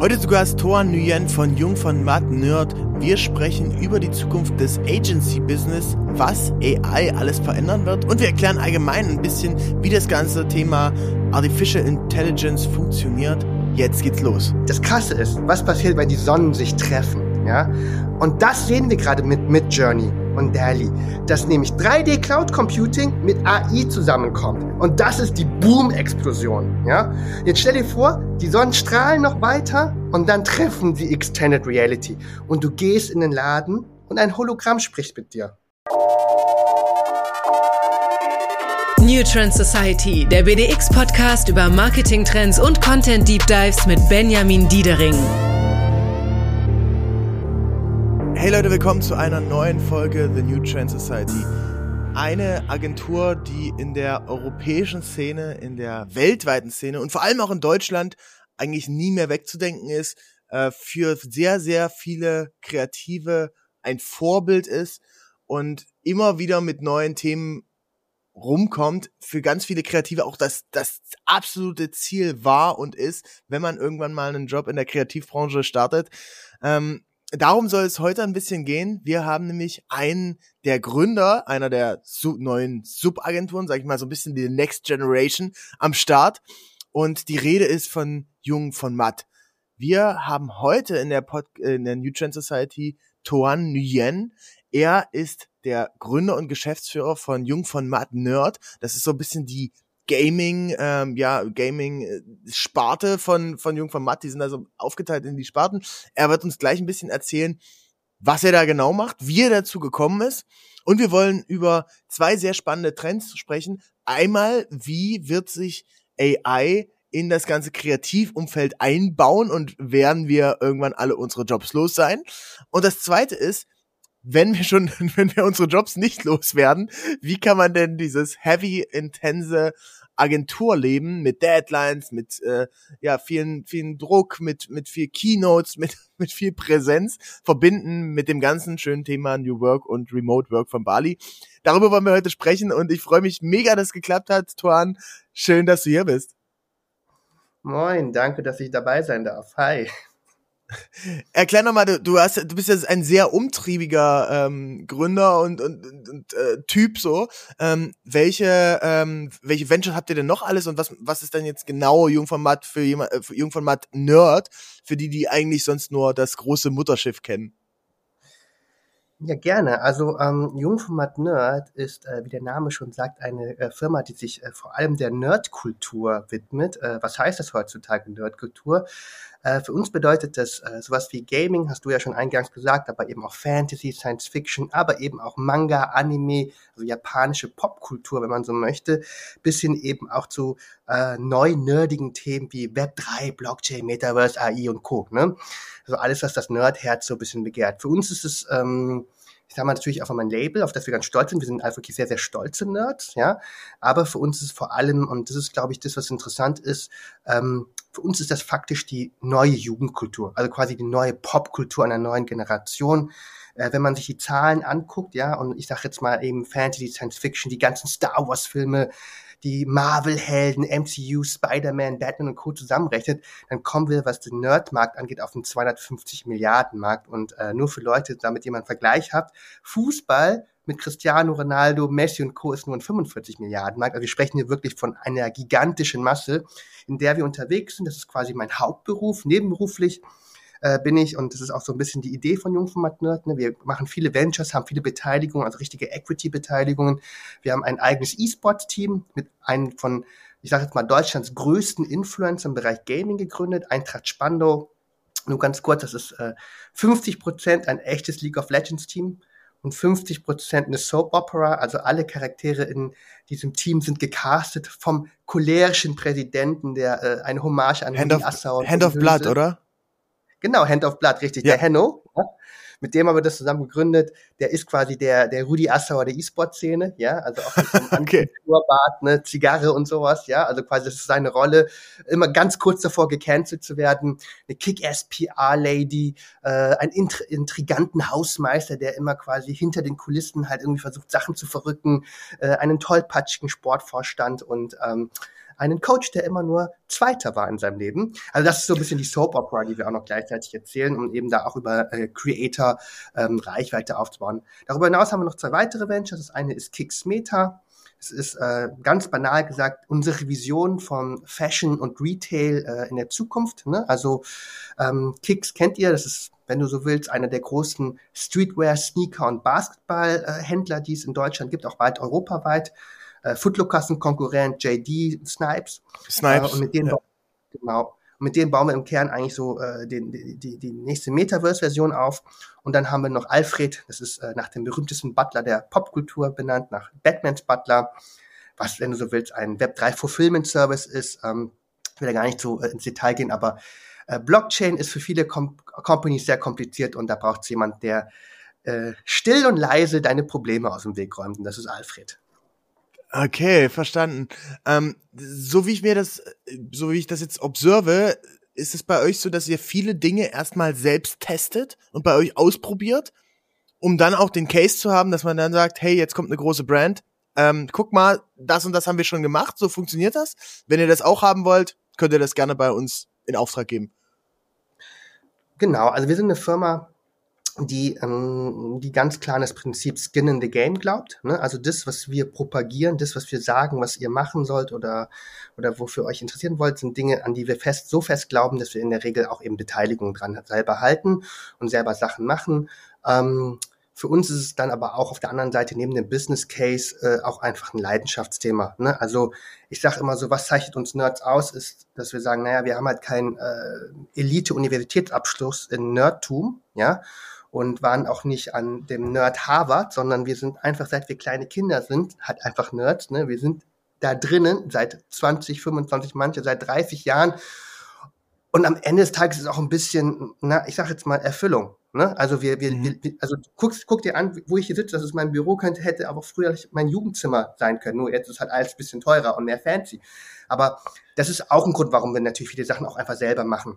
Heute zu Gast Thor Nguyen von Jung von Matt Nerd. Wir sprechen über die Zukunft des Agency-Business, was AI alles verändern wird und wir erklären allgemein ein bisschen, wie das ganze Thema Artificial Intelligence funktioniert. Jetzt geht's los. Das Krasse ist, was passiert, wenn die Sonnen sich treffen, ja? Und das sehen wir gerade mit Midjourney und DALI, dass nämlich 3D Cloud Computing mit AI zusammenkommt. Und das ist die Boom-Explosion. Ja? Jetzt stell dir vor, die Sonnen strahlen noch weiter und dann treffen sie Extended Reality. Und du gehst in den Laden und ein Hologramm spricht mit dir. New Trend Society, der BDX-Podcast über Marketing-Trends und Content-Deep Dives mit Benjamin Diedering. Hey Leute, willkommen zu einer neuen Folge The New Trend Society. Eine Agentur, die in der europäischen Szene, in der weltweiten Szene und vor allem auch in Deutschland eigentlich nie mehr wegzudenken ist, äh, für sehr, sehr viele Kreative ein Vorbild ist und immer wieder mit neuen Themen rumkommt, für ganz viele Kreative auch das, das absolute Ziel war und ist, wenn man irgendwann mal einen Job in der Kreativbranche startet. Ähm, darum soll es heute ein bisschen gehen. Wir haben nämlich einen der Gründer einer der Sub neuen Subagenturen, sag ich mal so ein bisschen die Next Generation am Start. Und die Rede ist von Jung von Matt. Wir haben heute in der, Pod in der New Trend Society Toan Nguyen. Er ist der Gründer und Geschäftsführer von Jung von Matt Nerd. Das ist so ein bisschen die Gaming, ähm, ja, Gaming-Sparte von, von Jung von Matt, die sind also aufgeteilt in die Sparten. Er wird uns gleich ein bisschen erzählen, was er da genau macht, wie er dazu gekommen ist. Und wir wollen über zwei sehr spannende Trends sprechen. Einmal, wie wird sich AI in das ganze Kreativumfeld einbauen und werden wir irgendwann alle unsere Jobs los sein? Und das zweite ist, wenn wir schon, wenn wir unsere Jobs nicht loswerden, wie kann man denn dieses heavy, intense Agenturleben mit Deadlines, mit äh, ja vielen vielen Druck, mit mit viel Keynotes, mit mit viel Präsenz verbinden mit dem ganzen schönen Thema New Work und Remote Work von Bali. Darüber wollen wir heute sprechen und ich freue mich mega, dass es geklappt hat, Tuan. Schön, dass du hier bist. Moin, danke, dass ich dabei sein darf. Hi. Erklär nochmal, du, du hast, du bist ja ein sehr umtriebiger ähm, Gründer und, und, und, und äh, Typ so. Ähm, welche, ähm, welche Ventures habt ihr denn noch alles und was, was ist denn jetzt genau Jungformat für jemand, äh, Jungformat Nerd, für die, die eigentlich sonst nur das große Mutterschiff kennen? Ja, gerne. Also ähm, Jungformat Nerd ist, äh, wie der Name schon sagt, eine äh, Firma, die sich äh, vor allem der Nerdkultur widmet. Äh, was heißt das heutzutage, Nerdkultur? Äh, für uns bedeutet das äh, sowas wie Gaming, hast du ja schon eingangs gesagt, aber eben auch Fantasy, Science Fiction, aber eben auch Manga, Anime, also japanische Popkultur, wenn man so möchte, bis hin eben auch zu äh, neu nerdigen Themen wie Web3, Blockchain, Metaverse, AI und Co. Ne? Also alles, was das Nerdherz so ein bisschen begehrt. Für uns ist es ähm, ich sage mal natürlich auch mein Label, auf das wir ganz stolz sind. Wir sind einfach wirklich sehr, sehr stolze Nerds, ja. Aber für uns ist vor allem, und das ist, glaube ich, das, was interessant ist, ähm, für uns ist das faktisch die neue Jugendkultur, also quasi die neue Popkultur einer neuen Generation. Äh, wenn man sich die Zahlen anguckt, ja, und ich sage jetzt mal eben Fantasy, Science Fiction, die ganzen Star Wars Filme, die Marvel-Helden, MCU, Spider-Man, Batman und Co. zusammenrechnet, dann kommen wir, was den Nerdmarkt angeht, auf einen 250 Milliarden Markt. Und äh, nur für Leute, damit mal einen Vergleich habt, Fußball mit Cristiano Ronaldo, Messi und Co. ist nur ein 45 Milliarden Markt. Also wir sprechen hier wirklich von einer gigantischen Masse, in der wir unterwegs sind. Das ist quasi mein Hauptberuf, nebenberuflich äh, bin ich und das ist auch so ein bisschen die Idee von Jungformat Nerd. Ne? Wir machen viele Ventures, haben viele Beteiligungen, also richtige Equity-Beteiligungen. Wir haben ein eigenes E-Sport-Team mit einem von, ich sage jetzt mal, Deutschlands größten Influencer im Bereich Gaming gegründet, Eintracht Spandau. Nur ganz kurz, das ist äh, 50 Prozent ein echtes League of Legends Team und 50 Prozent eine Soap Opera. Also alle Charaktere in diesem Team sind gecastet vom cholerischen Präsidenten, der äh, eine Hommage an Hand of, Assauer Hand of Blood, oder? Genau, Hand of Blood, richtig. Ja. Der Henno, ja, mit dem haben wir das zusammen gegründet. Der ist quasi der, der Rudi Assauer der E-Sport-Szene, ja, also auch mit so einem okay. Ne, Zigarre und sowas, ja, also quasi das ist seine Rolle, immer ganz kurz davor gecancelt zu werden. Eine Kick-Ass-PR-Lady, äh, ein intri intriganten Hausmeister, der immer quasi hinter den Kulissen halt irgendwie versucht, Sachen zu verrücken, äh, einen tollpatschigen Sportvorstand und ähm, einen Coach, der immer nur Zweiter war in seinem Leben. Also das ist so ein bisschen die Soap Opera, die wir auch noch gleichzeitig erzählen, um eben da auch über äh, Creator ähm, Reichweite aufzubauen. Darüber hinaus haben wir noch zwei weitere Ventures. Das eine ist Kicks Meta. Es ist äh, ganz banal gesagt unsere Vision von Fashion und Retail äh, in der Zukunft. Ne? Also ähm, Kicks kennt ihr, das ist, wenn du so willst, einer der großen Streetwear, Sneaker und Basketballhändler, äh, die es in Deutschland gibt, auch weit europaweit. Äh, Footlookers Konkurrent, JD, Snipes. Snipes. Äh, und mit denen, ja. genau. Mit denen bauen wir im Kern eigentlich so äh, den, die, die nächste Metaverse-Version auf. Und dann haben wir noch Alfred, das ist äh, nach dem berühmtesten Butler der Popkultur benannt, nach Batmans Butler, was, wenn du so willst, ein Web3 Fulfillment Service ist. Ähm, ich will da gar nicht so äh, ins Detail gehen, aber äh, Blockchain ist für viele Com Companies sehr kompliziert und da braucht es jemand, der äh, still und leise deine Probleme aus dem Weg räumt. Und das ist Alfred. Okay, verstanden. Ähm, so wie ich mir das, so wie ich das jetzt observe, ist es bei euch so, dass ihr viele Dinge erstmal selbst testet und bei euch ausprobiert, um dann auch den Case zu haben, dass man dann sagt, hey, jetzt kommt eine große Brand, ähm, guck mal, das und das haben wir schon gemacht, so funktioniert das. Wenn ihr das auch haben wollt, könnt ihr das gerne bei uns in Auftrag geben. Genau, also wir sind eine Firma, die, ähm, die ganz klar an das Prinzip Skin in the Game glaubt. Ne? Also das, was wir propagieren, das, was wir sagen, was ihr machen sollt oder, oder wofür euch interessieren wollt, sind Dinge, an die wir fest, so fest glauben, dass wir in der Regel auch eben Beteiligung dran selber halten und selber Sachen machen. Ähm, für uns ist es dann aber auch auf der anderen Seite neben dem Business Case äh, auch einfach ein Leidenschaftsthema. Ne? Also ich sage immer so, was zeichnet uns Nerds aus, ist, dass wir sagen, naja, wir haben halt keinen äh, Elite-Universitätsabschluss in Nerdtum, ja, und waren auch nicht an dem Nerd Harvard, sondern wir sind einfach, seit wir kleine Kinder sind, halt einfach Nerds. Ne? Wir sind da drinnen seit 20, 25, manche seit 30 Jahren. Und am Ende des Tages ist es auch ein bisschen, na, ich sag jetzt mal Erfüllung. Ne? Also wir, wir, mhm. wir also guck, guck dir an, wo ich hier sitze, das ist mein Büro, könnte, hätte aber früher mein Jugendzimmer sein können. Nur jetzt ist halt alles ein bisschen teurer und mehr fancy. Aber das ist auch ein Grund, warum wir natürlich viele Sachen auch einfach selber machen.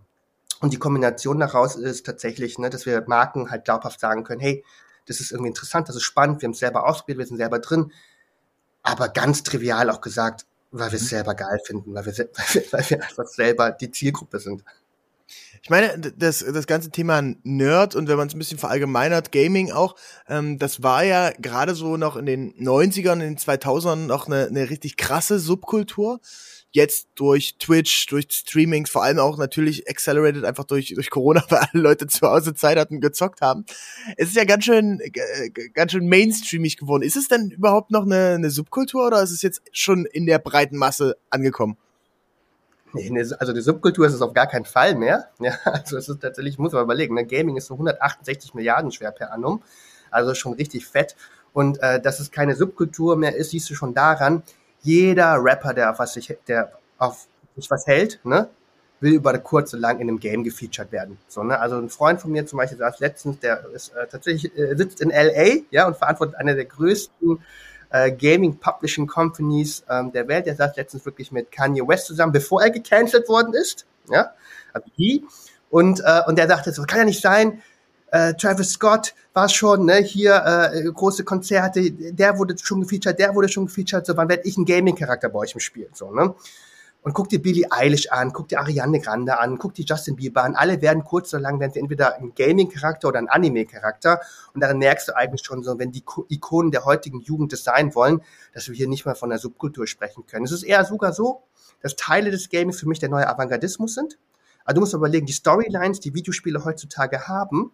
Und die Kombination daraus ist tatsächlich, ne, dass wir Marken halt glaubhaft sagen können, hey, das ist irgendwie interessant, das ist spannend, wir haben es selber ausprobiert, wir sind selber drin. Aber ganz trivial auch gesagt, weil wir es mhm. selber geil finden, weil wir, weil wir, weil wir einfach selber die Zielgruppe sind. Ich meine, das, das ganze Thema Nerd und wenn man es ein bisschen verallgemeinert, Gaming auch, ähm, das war ja gerade so noch in den 90ern, in den 2000ern noch eine, eine richtig krasse Subkultur jetzt durch Twitch, durch Streamings, vor allem auch natürlich accelerated einfach durch, durch Corona, weil alle Leute zu Hause Zeit hatten, gezockt haben. Es ist ja ganz schön, äh, ganz schön mainstreamig geworden. Ist es denn überhaupt noch eine, eine Subkultur oder ist es jetzt schon in der breiten Masse angekommen? Also die Subkultur ist es auf gar keinen Fall mehr. Ja, also es ist tatsächlich, ich muss mal überlegen, ne, Gaming ist so 168 Milliarden schwer per annum, also schon richtig fett. Und äh, dass es keine Subkultur mehr ist, siehst du schon daran, jeder Rapper, der auf was sich, der auf sich was hält, ne, will über kurz und lang in einem Game gefeatured werden. So, ne? Also ein Freund von mir zum Beispiel saß letztens, der ist äh, tatsächlich äh, sitzt in LA, ja, und verantwortet eine der größten äh, Gaming Publishing Companies ähm, der Welt. Der saß letztens wirklich mit Kanye West zusammen, bevor er gecancelt worden ist, ja, also die. Und äh, und der dachte, so kann ja nicht sein, äh, Travis Scott war schon, ne, hier äh, große Konzerte, der wurde schon gefeatured, der wurde schon gefeatured, so wann werde ich ein Gaming-Charakter bei euch im Spiel, so, ne? Und guck dir Billie Eilish an, guck dir Ariane Grande an, guck dir Justin Bieber an. Alle werden kurz oder lang, werden sie entweder ein Gaming-Charakter oder ein Anime-Charakter. Und daran merkst du eigentlich schon so, wenn die Ikonen der heutigen Jugend das sein wollen, dass wir hier nicht mal von der Subkultur sprechen können. Es ist eher sogar so, dass Teile des Gamings für mich der neue Avantgardismus sind. Also du musst überlegen, die Storylines, die Videospiele heutzutage haben,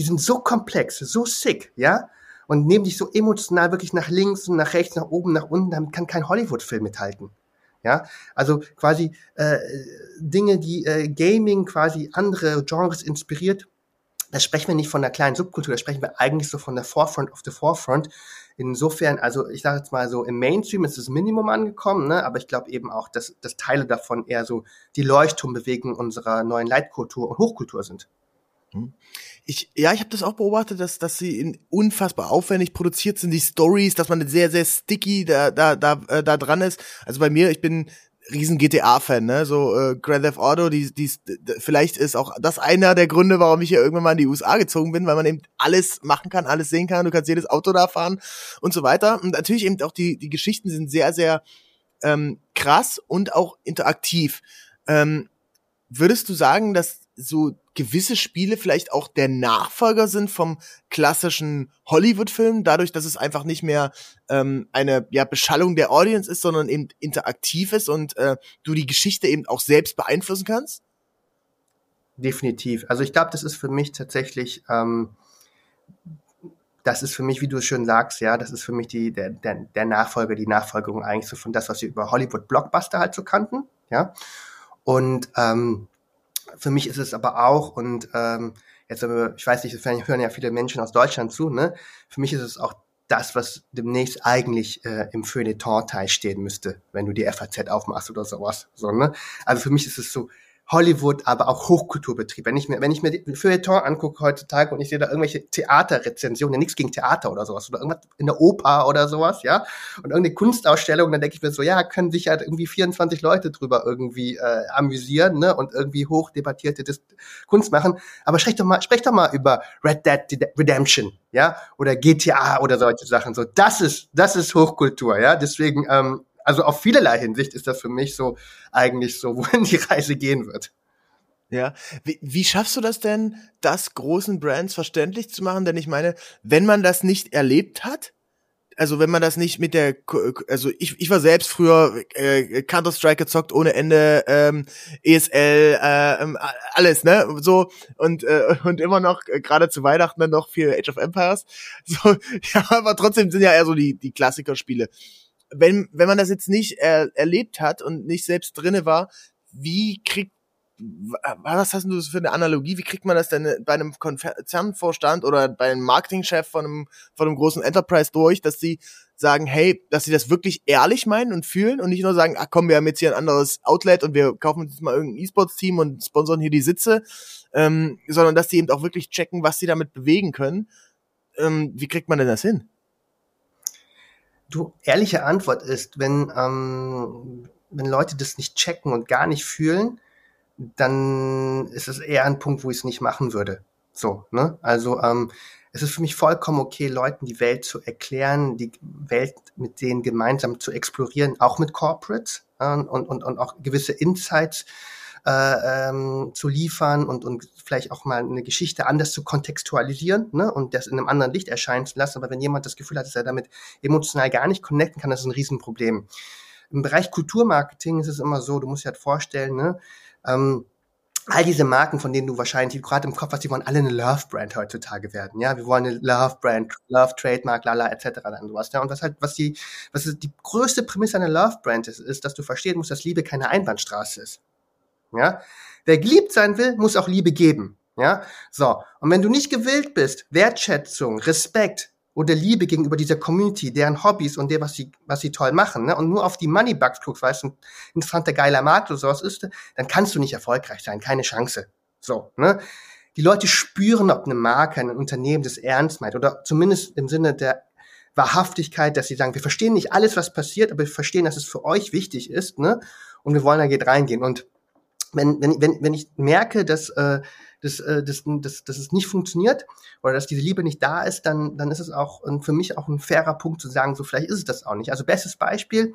die sind so komplex, so sick, ja, und nehmen dich so emotional wirklich nach links und nach rechts, nach oben, nach unten, damit kann kein Hollywood-Film mithalten. Ja, also quasi äh, Dinge, die äh, Gaming quasi andere Genres inspiriert. Da sprechen wir nicht von einer kleinen Subkultur, da sprechen wir eigentlich so von der Forefront of the Forefront. Insofern, also ich sage jetzt mal so, im Mainstream ist das Minimum angekommen, ne? aber ich glaube eben auch, dass, dass Teile davon eher so die Leuchtturmbewegung unserer neuen Leitkultur und Hochkultur sind. Hm. Ich, ja, ich habe das auch beobachtet, dass, dass sie in unfassbar aufwendig produziert sind, die Stories, dass man sehr, sehr sticky da, da, da, äh, da dran ist. Also bei mir, ich bin riesen GTA-Fan, ne? So äh, Grand Theft Auto, die, die, vielleicht ist auch das einer der Gründe, warum ich hier irgendwann mal in die USA gezogen bin, weil man eben alles machen kann, alles sehen kann, du kannst jedes Auto da fahren und so weiter. Und natürlich eben auch die, die Geschichten sind sehr, sehr ähm, krass und auch interaktiv. Ähm, würdest du sagen, dass so gewisse Spiele vielleicht auch der Nachfolger sind vom klassischen Hollywood-Film, dadurch, dass es einfach nicht mehr ähm, eine ja, Beschallung der Audience ist, sondern eben interaktiv ist und äh, du die Geschichte eben auch selbst beeinflussen kannst? Definitiv. Also ich glaube, das ist für mich tatsächlich, ähm, das ist für mich, wie du es schön sagst, ja, das ist für mich die, der, der, der Nachfolger, die Nachfolgerung eigentlich so von das, was wir über Hollywood-Blockbuster halt so kannten, ja. Und ähm, für mich ist es aber auch, und ähm, jetzt, ich weiß nicht, hören ja viele Menschen aus Deutschland zu, ne? Für mich ist es auch das, was demnächst eigentlich äh, im Feuilleton-Teil stehen müsste, wenn du die FAZ aufmachst oder sowas. So, ne? Also für mich ist es so, Hollywood, aber auch Hochkulturbetrieb. Wenn ich mir, wenn ich mir Feuilleton angucke heutzutage und ich sehe da irgendwelche Theaterrezensionen, ja, nichts gegen Theater oder sowas, oder irgendwas in der Oper oder sowas, ja, und irgendeine Kunstausstellung, dann denke ich mir so, ja, können sich halt irgendwie 24 Leute drüber irgendwie äh, amüsieren, ne, und irgendwie hochdebattierte Dis Kunst machen. Aber sprecht doch mal, sprecht doch mal über Red Dead Redemption, ja, oder GTA oder solche Sachen. So, das ist, das ist Hochkultur, ja. Deswegen, ähm, also auf vielerlei Hinsicht ist das für mich so eigentlich so, wohin die Reise gehen wird. Ja, wie, wie schaffst du das denn, das großen Brands verständlich zu machen? Denn ich meine, wenn man das nicht erlebt hat, also wenn man das nicht mit der, also ich, ich war selbst früher äh, Counter Strike gezockt ohne Ende, ähm, ESL, äh, ähm, alles, ne, so und äh, und immer noch äh, gerade zu Weihnachten dann noch viel Age of Empires, so ja, aber trotzdem sind ja eher so die die Klassiker-Spiele wenn, wenn man das jetzt nicht er, erlebt hat und nicht selbst drinne war, wie kriegt was hast du für eine Analogie? Wie kriegt man das denn bei einem Konzernvorstand oder bei einem Marketingchef von einem, von einem großen Enterprise durch, dass sie sagen, hey, dass sie das wirklich ehrlich meinen und fühlen und nicht nur sagen, ach komm, wir haben jetzt hier ein anderes Outlet und wir kaufen uns jetzt mal irgendein E-Sports-Team und sponsern hier die Sitze, ähm, sondern dass sie eben auch wirklich checken, was sie damit bewegen können. Ähm, wie kriegt man denn das hin? Du, ehrliche Antwort ist, wenn, ähm, wenn Leute das nicht checken und gar nicht fühlen, dann ist es eher ein Punkt, wo ich es nicht machen würde. So, ne? Also ähm, es ist für mich vollkommen okay, Leuten die Welt zu erklären, die Welt mit denen gemeinsam zu explorieren, auch mit Corporates äh, und, und, und auch gewisse Insights äh, ähm, zu liefern und, und vielleicht auch mal eine Geschichte anders zu kontextualisieren ne, und das in einem anderen Licht erscheinen zu lassen. Aber wenn jemand das Gefühl hat, dass er damit emotional gar nicht connecten kann, das ist ein Riesenproblem. Im Bereich Kulturmarketing ist es immer so, du musst dir halt vorstellen, ne, ähm, all diese Marken, von denen du wahrscheinlich gerade im Kopf hast, die wollen alle eine Love-Brand heutzutage werden. Ja, wir wollen eine Love-Brand, Love-Trademark, lala, etc. dann sowas. Ja, und was halt, was die, was die größte Prämisse einer Love-Brand ist, ist, dass du verstehen musst, dass Liebe keine Einbahnstraße ist. Ja? Wer geliebt sein will, muss auch Liebe geben. Ja? So. Und wenn du nicht gewillt bist, Wertschätzung, Respekt oder Liebe gegenüber dieser Community, deren Hobbys und der, was sie, was sie toll machen, ne? und nur auf die Moneybugs guckst, weil es ein interessanter, geiler Markt oder sowas ist, dann kannst du nicht erfolgreich sein. Keine Chance. So, ne? Die Leute spüren, ob eine Marke, ein Unternehmen das ernst meint oder zumindest im Sinne der Wahrhaftigkeit, dass sie sagen, wir verstehen nicht alles, was passiert, aber wir verstehen, dass es für euch wichtig ist, ne? Und wir wollen da geht reingehen. Und wenn, wenn, wenn, wenn ich merke, dass, äh, dass, äh, dass, dass, dass es nicht funktioniert oder dass diese Liebe nicht da ist, dann, dann ist es auch für mich auch ein fairer Punkt zu sagen, so vielleicht ist es das auch nicht. Also bestes Beispiel,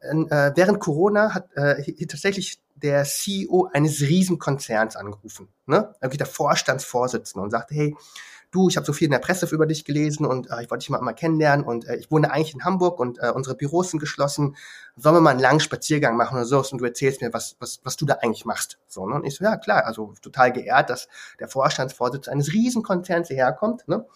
äh, während Corona hat äh, tatsächlich der CEO eines Riesenkonzerns angerufen, ne? Irgendwie der Vorstandsvorsitzende und sagte, hey, du, ich habe so viel in der Presse über dich gelesen und äh, ich wollte dich mal, mal kennenlernen und äh, ich wohne eigentlich in Hamburg und äh, unsere Büros sind geschlossen. Sollen wir mal einen langen Spaziergang machen oder so und du erzählst mir, was, was, was du da eigentlich machst. So, ne? Und ich so, ja klar, also total geehrt, dass der Vorstandsvorsitzende eines Riesenkonzerns hierher kommt. Ne?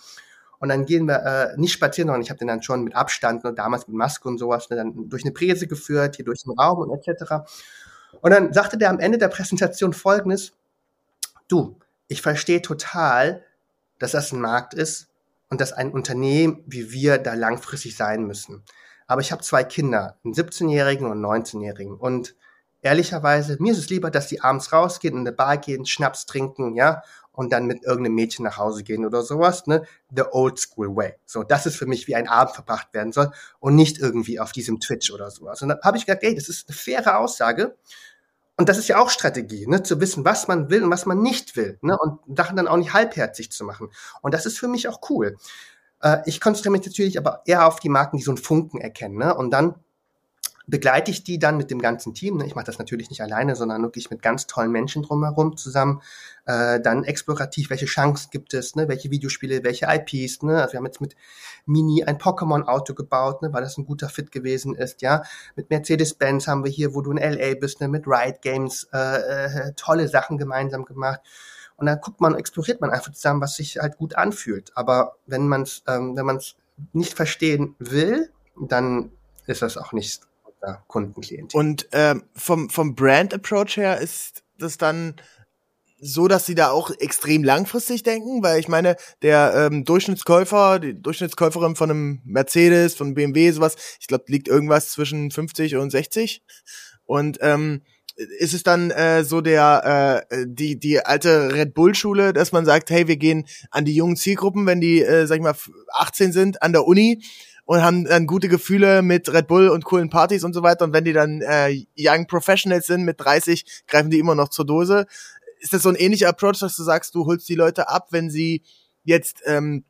Und dann gehen wir äh, nicht spazieren, sondern ich habe den dann schon mit Abstand, ne, damals mit Maske und sowas, ne, dann durch eine Präse geführt, hier durch den Raum und etc. Und dann sagte der am Ende der Präsentation folgendes, du, ich verstehe total, dass das ein Markt ist und dass ein Unternehmen wie wir da langfristig sein müssen. Aber ich habe zwei Kinder, einen 17-Jährigen und einen 19-Jährigen. Und ehrlicherweise, mir ist es lieber, dass die abends rausgehen, in eine Bar gehen, Schnaps trinken, ja, und dann mit irgendeinem Mädchen nach Hause gehen oder sowas, ne? The old school way. So, das ist für mich, wie ein Abend verbracht werden soll und nicht irgendwie auf diesem Twitch oder sowas. Und dann habe ich gedacht, ey, das ist eine faire Aussage und das ist ja auch Strategie, ne, zu wissen, was man will und was man nicht will, ne, und Sachen dann auch nicht halbherzig zu machen. Und das ist für mich auch cool. Äh, ich konzentriere mich natürlich aber eher auf die Marken, die so einen Funken erkennen, ne, und dann begleite ich die dann mit dem ganzen Team. Ne? Ich mache das natürlich nicht alleine, sondern wirklich mit ganz tollen Menschen drumherum zusammen. Äh, dann explorativ, welche Chancen gibt es, ne? welche Videospiele, welche IPs. Ne? Also wir haben jetzt mit Mini ein Pokémon-Auto gebaut, ne? weil das ein guter Fit gewesen ist. Ja, Mit Mercedes-Benz haben wir hier, wo du in LA bist, ne? mit Ride Games äh, äh, tolle Sachen gemeinsam gemacht. Und dann guckt man, exploriert man einfach zusammen, was sich halt gut anfühlt. Aber wenn man es ähm, wenn man es nicht verstehen will, dann ist das auch nicht unser Kundenklientel. Und ähm, vom, vom Brand-Approach her ist das dann so, dass sie da auch extrem langfristig denken, weil ich meine, der ähm, Durchschnittskäufer, die Durchschnittskäuferin von einem Mercedes, von BMW, sowas, ich glaube, liegt irgendwas zwischen 50 und 60. Und ähm, ist es dann äh, so der äh, die die alte Red Bull Schule, dass man sagt, hey, wir gehen an die jungen Zielgruppen, wenn die äh, sag ich mal 18 sind an der Uni und haben dann gute Gefühle mit Red Bull und coolen Partys und so weiter. Und wenn die dann äh, Young Professionals sind mit 30, greifen die immer noch zur Dose. Ist das so ein ähnlicher Approach, dass du sagst, du holst die Leute ab, wenn sie jetzt ähm,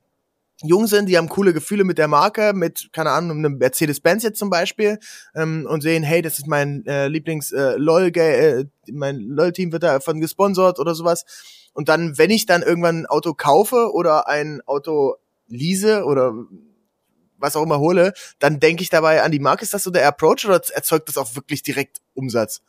jung sind, die haben coole Gefühle mit der Marke, mit, keine Ahnung, einem Mercedes-Benz jetzt zum Beispiel, ähm, und sehen, hey, das ist mein äh, Lieblings äh, äh, mein LOL-Team wird davon gesponsert oder sowas. Und dann, wenn ich dann irgendwann ein Auto kaufe oder ein Auto lease oder was auch immer hole, dann denke ich dabei an die Marke. Ist das so der Approach oder erzeugt das auch wirklich direkt Umsatz?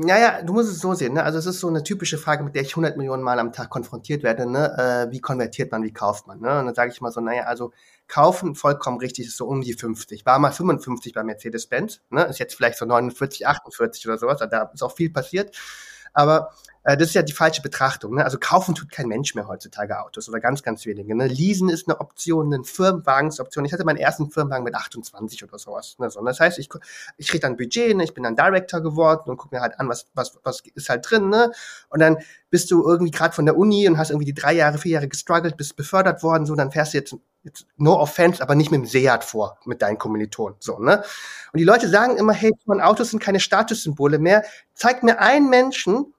Naja, du musst es so sehen. Ne? Also es ist so eine typische Frage, mit der ich 100 Millionen Mal am Tag konfrontiert werde. Ne? Äh, wie konvertiert man, wie kauft man? Ne? Und dann sage ich mal so, naja, also kaufen vollkommen richtig ist so um die 50. War mal 55 bei Mercedes-Benz. Ne? Ist jetzt vielleicht so 49, 48 oder sowas. Da ist auch viel passiert. Aber das ist ja die falsche Betrachtung. Ne? Also kaufen tut kein Mensch mehr heutzutage Autos oder ganz, ganz wenige. Ne? Leasen ist eine Option, eine Option. Ich hatte meinen ersten Firmenwagen mit 28 oder sowas. Ne? So, das heißt, ich, ich kriege dann Budget, ne? ich bin dann Director geworden und gucke mir halt an, was, was, was ist halt drin. Ne? Und dann bist du irgendwie gerade von der Uni und hast irgendwie die drei Jahre, vier Jahre gestruggelt, bist befördert worden, so, dann fährst du jetzt, jetzt no offense, aber nicht mit dem Seat vor, mit deinen Kommilitonen, so, ne? Und die Leute sagen immer, hey, Autos sind keine Statussymbole mehr. Zeig mir einen Menschen,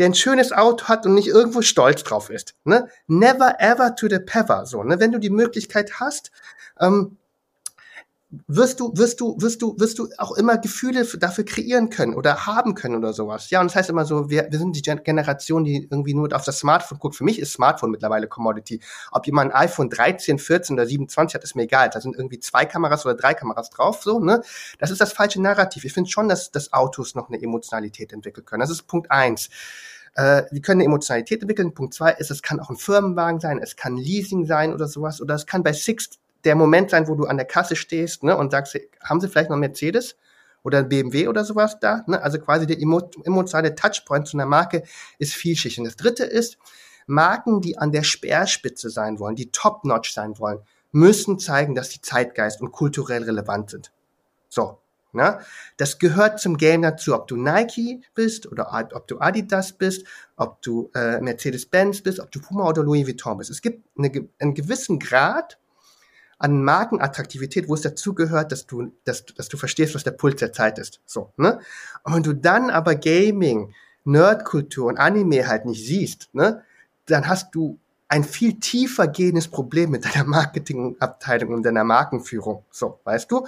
der ein schönes Auto hat und nicht irgendwo stolz drauf ist. Ne? Never ever to the pever. So, ne? Wenn du die Möglichkeit hast, ähm, wirst du, wirst du, wirst du, wirst du auch immer Gefühle dafür kreieren können oder haben können oder sowas. Ja, und das heißt immer so, wir, wir sind die Generation, die irgendwie nur auf das Smartphone guckt. Für mich ist Smartphone mittlerweile Commodity. Ob jemand ein iPhone 13, 14 oder 27 hat, ist mir egal. Da sind irgendwie zwei Kameras oder drei Kameras drauf, so, ne? Das ist das falsche Narrativ. Ich finde schon, dass, dass Autos noch eine Emotionalität entwickeln können. Das ist Punkt eins. Äh, die können eine Emotionalität entwickeln. Punkt zwei ist, es kann auch ein Firmenwagen sein, es kann Leasing sein oder sowas. Oder es kann bei Six der Moment sein, wo du an der Kasse stehst ne, und sagst, haben sie vielleicht noch Mercedes oder BMW oder sowas da? Ne? Also quasi der emo emotionale Touchpoint zu einer Marke ist vielschichtig. Und das dritte ist, Marken, die an der Speerspitze sein wollen, die top-notch sein wollen, müssen zeigen, dass sie Zeitgeist und kulturell relevant sind. So, Ne? Das gehört zum Game dazu, ob du Nike bist oder ob du Adidas bist, ob du äh, Mercedes-Benz bist, ob du Puma oder Louis Vuitton bist. Es gibt eine, einen gewissen Grad an Markenattraktivität, wo es dazu gehört, dass du, dass, dass du verstehst, was der Puls der Zeit ist. So, ne? Und wenn du dann aber Gaming, Nerdkultur und Anime halt nicht siehst, ne, dann hast du ein viel tiefer gehendes Problem mit deiner Marketingabteilung und deiner Markenführung. So, weißt du?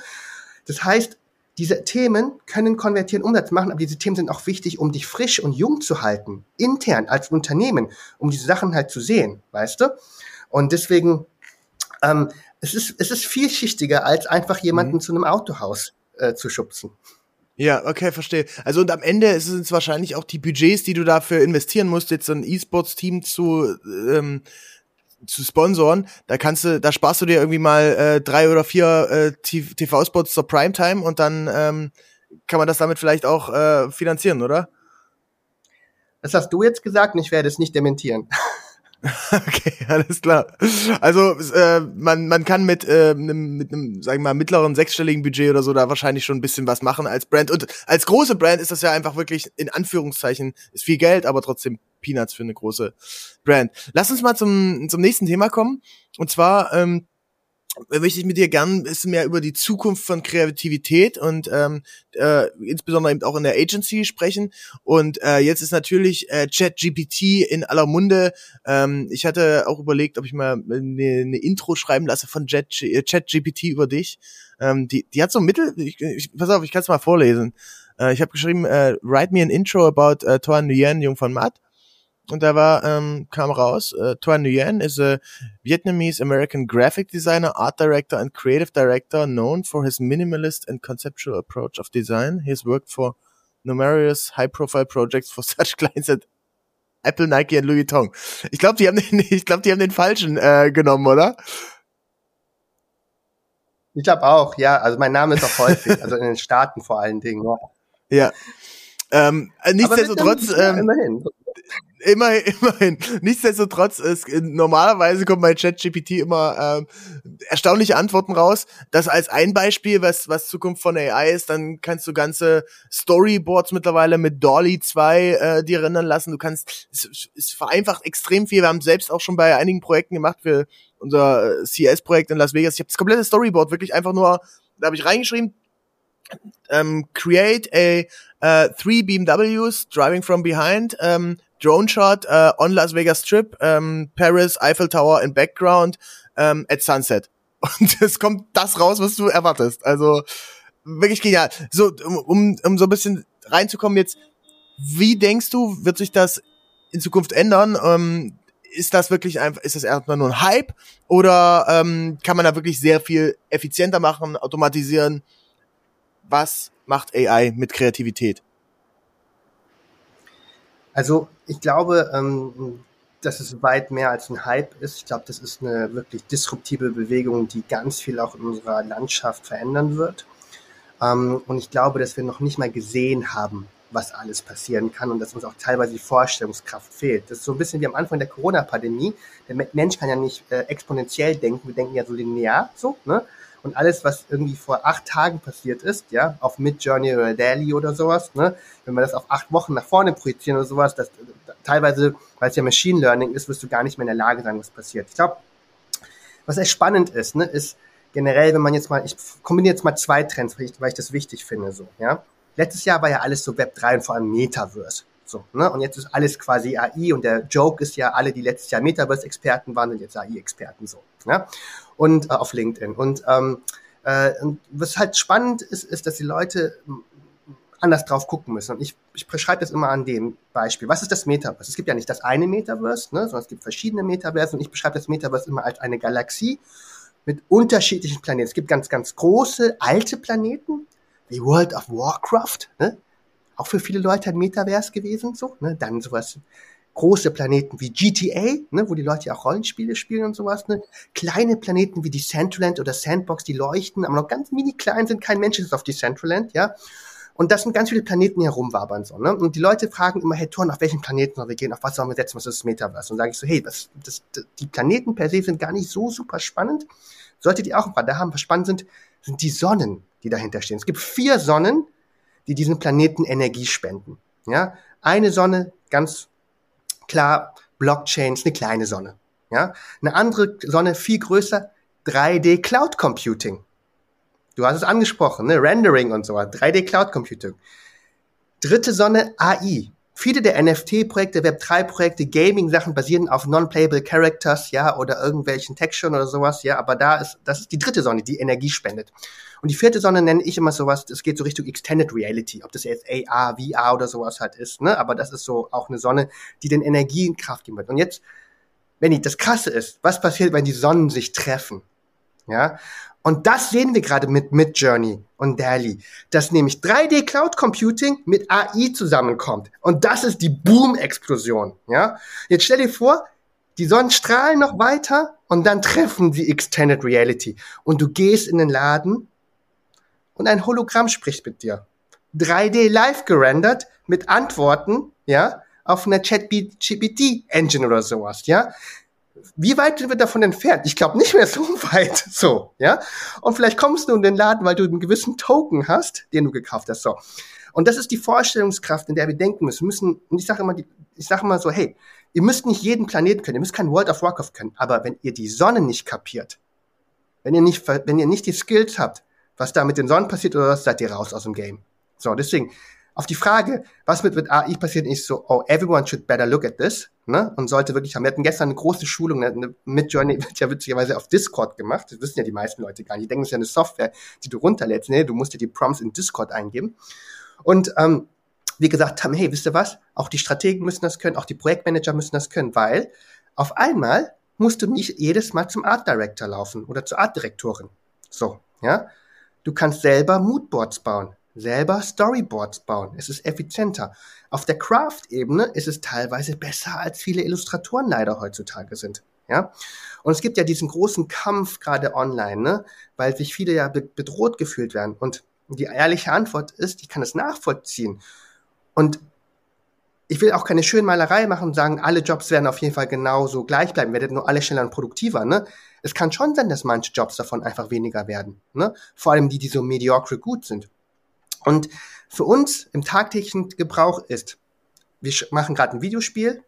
Das heißt, diese Themen können konvertieren, Umsatz machen, aber diese Themen sind auch wichtig, um dich frisch und jung zu halten, intern als Unternehmen, um diese Sachen halt zu sehen, weißt du? Und deswegen, ähm, es ist, es ist vielschichtiger, als einfach jemanden mhm. zu einem Autohaus äh, zu schubsen. Ja, okay, verstehe. Also und am Ende ist es wahrscheinlich auch die Budgets, die du dafür investieren musst, jetzt so ein E-Sports-Team zu ähm, zu sponsoren, da kannst du, da sparst du dir irgendwie mal äh, drei oder vier äh, TV-Spots zur Primetime und dann ähm, kann man das damit vielleicht auch äh, finanzieren, oder? Das hast du jetzt gesagt und ich werde es nicht dementieren. Okay, alles klar. Also äh, man, man kann mit äh, einem, mit einem, sagen wir mal, mittleren sechsstelligen Budget oder so da wahrscheinlich schon ein bisschen was machen als Brand. Und als große Brand ist das ja einfach wirklich in Anführungszeichen ist viel Geld, aber trotzdem Peanuts für eine große Brand. Lass uns mal zum, zum nächsten Thema kommen. Und zwar ähm, möchte ich mit dir gern ein bisschen mehr über die Zukunft von Kreativität und ähm, äh, insbesondere eben auch in der Agency sprechen. Und äh, jetzt ist natürlich äh, ChatGPT in aller Munde. Ähm, ich hatte auch überlegt, ob ich mal eine, eine Intro schreiben lasse von ChatGPT über dich. Ähm, die, die hat so Mittel, ich, ich, pass auf, ich kann es mal vorlesen. Äh, ich habe geschrieben, äh, write me an intro about uh, Toan Nguyen, Jung von Matt. Und da war, ähm, kam raus, uh, Toan Nguyen is a Vietnamese-American graphic designer, art director and creative director known for his minimalist and conceptual approach of design. He has worked for numerous high-profile projects for such clients as Apple, Nike und Louis Vuitton. Ich glaube, die haben den, ich glaube, die haben den falschen äh, genommen, oder? Ich glaube auch, ja. Also mein Name ist auch häufig, also in den Staaten vor allen Dingen. Ja. ja. Ähm, äh, nichtsdestotrotz, ähm, immerhin. Immerhin, immerhin. Nichtsdestotrotz ist normalerweise kommt bei ChatGPT immer ähm, erstaunliche Antworten raus. Das als ein Beispiel, was was Zukunft von AI ist, dann kannst du ganze Storyboards mittlerweile mit Dolly 2 äh, dir erinnern lassen. Du kannst es, es vereinfacht extrem viel. Wir haben selbst auch schon bei einigen Projekten gemacht für unser äh, CS-Projekt in Las Vegas. Ich habe das komplette Storyboard wirklich einfach nur, da habe ich reingeschrieben, um, create a uh, three BMWs driving from behind, um, drone shot uh, on Las Vegas Strip, um, Paris, Eiffel Tower in background um, at sunset. Und es kommt das raus, was du erwartest. Also wirklich genial. So, um, um so ein bisschen reinzukommen jetzt, wie denkst du, wird sich das in Zukunft ändern? Ähm, ist das wirklich einfach, ist das erstmal nur ein Hype oder ähm, kann man da wirklich sehr viel effizienter machen, automatisieren? Was macht AI mit Kreativität? Also ich glaube, ähm, dass es weit mehr als ein Hype ist. Ich glaube, das ist eine wirklich disruptive Bewegung, die ganz viel auch in unserer Landschaft verändern wird. Ähm, und ich glaube, dass wir noch nicht mal gesehen haben, was alles passieren kann und dass uns auch teilweise die Vorstellungskraft fehlt. Das ist so ein bisschen wie am Anfang der Corona-Pandemie. Der Mensch kann ja nicht äh, exponentiell denken, wir denken ja so linear, so, ne? Und alles, was irgendwie vor acht Tagen passiert ist, ja, auf Midjourney oder Daily oder sowas, ne, wenn wir das auf acht Wochen nach vorne projizieren oder sowas, das teilweise, weil es ja Machine Learning ist, wirst du gar nicht mehr in der Lage sein, was passiert. Ich glaube, was echt spannend ist, ne, ist generell, wenn man jetzt mal, ich kombiniere jetzt mal zwei Trends, weil ich, weil ich das wichtig finde, so, ja. Letztes Jahr war ja alles so Web 3 und vor allem Metaverse. So, ne? Und jetzt ist alles quasi AI und der Joke ist ja, alle, die letztes Jahr Metaverse-Experten waren, sind jetzt AI-Experten so. Ja? Und äh, auf LinkedIn. Und, ähm, äh, und was halt spannend ist, ist, dass die Leute anders drauf gucken müssen. Und ich, ich beschreibe das immer an dem Beispiel. Was ist das Metaverse? Es gibt ja nicht das eine Metaverse, ne, sondern es gibt verschiedene Metaverse und ich beschreibe das Metaverse immer als eine Galaxie mit unterschiedlichen Planeten. Es gibt ganz, ganz große, alte Planeten, wie World of Warcraft, ne? auch für viele Leute ein Metaverse gewesen, so, ne? Dann sowas große Planeten wie GTA, ne, wo die Leute ja auch Rollenspiele spielen und sowas, ne? Kleine Planeten wie die Centraland oder Sandbox, die leuchten, aber noch ganz mini klein sind, kein Mensch ist auf die Centraland, ja. Und das sind ganz viele Planeten, die herumwabern so, ne? Und die Leute fragen immer, hey Thorn, auf welchen Planeten sollen wir gehen, auf was sollen wir setzen, was ist das Metaverse? Und sage ich so, hey, das, das, die Planeten per se sind gar nicht so super spannend. Solltet ihr auch ein paar da haben, was spannend sind, sind die Sonnen, die dahinter stehen. Es gibt vier Sonnen, die diesen Planeten Energie spenden. Ja, eine Sonne, ganz klar, Blockchains, eine kleine Sonne. Ja, eine andere Sonne, viel größer, 3D Cloud Computing. Du hast es angesprochen, ne? Rendering und so weiter, 3D Cloud Computing. Dritte Sonne, AI. Viele der NFT-Projekte, Web3-Projekte, Gaming-Sachen basieren auf non-playable Characters, ja, oder irgendwelchen Texturen oder sowas, ja, aber da ist, das ist die dritte Sonne, die Energie spendet. Und die vierte Sonne nenne ich immer sowas, das geht so Richtung Extended Reality, ob das jetzt AR, VR oder sowas halt ist, ne? Aber das ist so auch eine Sonne, die den Energie in Kraft geben wird. Und jetzt, wenn die, das Krasse ist, was passiert, wenn die Sonnen sich treffen? Ja? Und das sehen wir gerade mit Midjourney und DALI, dass nämlich 3D Cloud Computing mit AI zusammenkommt. Und das ist die Boom-Explosion. Ja? Jetzt stell dir vor, die Sonnen strahlen noch weiter und dann treffen sie Extended Reality. Und du gehst in den Laden und ein Hologramm spricht mit dir. 3D live gerendert mit Antworten, ja, auf einer Chat-GPT Engine oder sowas, ja. Wie weit sind wir davon entfernt? Ich glaube nicht mehr so weit, so, ja. Und vielleicht kommst du in den Laden, weil du einen gewissen Token hast, den du gekauft hast, so. Und das ist die Vorstellungskraft, in der wir denken müssen. müssen und ich sage immer, ich sage immer so, hey, ihr müsst nicht jeden Planeten können, ihr müsst kein World of Warcraft können, aber wenn ihr die Sonne nicht kapiert, wenn ihr nicht, wenn ihr nicht die Skills habt, was da mit den Sonnen passiert oder was, seid ihr raus aus dem Game. So, deswegen, auf die Frage, was mit, mit AI passiert, ist so, oh, everyone should better look at this. Ne? Und sollte wirklich haben. Wir hatten gestern eine große Schulung, eine Midjourney wird ja witzigerweise auf Discord gemacht. Das wissen ja die meisten Leute gar nicht. Die denken, es ist ja eine Software, die du runterlädst. Nee, du musst dir die Prompts in Discord eingeben. Und ähm, wir gesagt haben, hey, wisst ihr was? Auch die Strategen müssen das können, auch die Projektmanager müssen das können, weil auf einmal musst du nicht jedes Mal zum Art Director laufen oder zur Art Direktorin. So, ja. Du kannst selber Moodboards bauen, selber Storyboards bauen. Es ist effizienter. Auf der Craft-Ebene ist es teilweise besser, als viele Illustratoren leider heutzutage sind. Ja? Und es gibt ja diesen großen Kampf gerade online, ne? weil sich viele ja bedroht gefühlt werden. Und die ehrliche Antwort ist, ich kann es nachvollziehen. Und ich will auch keine Schönmalerei machen und sagen, alle Jobs werden auf jeden Fall genauso gleich bleiben, werdet nur alle schneller und produktiver. Ne? Es kann schon sein, dass manche Jobs davon einfach weniger werden. Ne? Vor allem die, die so mediocre gut sind. Und für uns im tagtäglichen Gebrauch ist, wir machen gerade ein Videospiel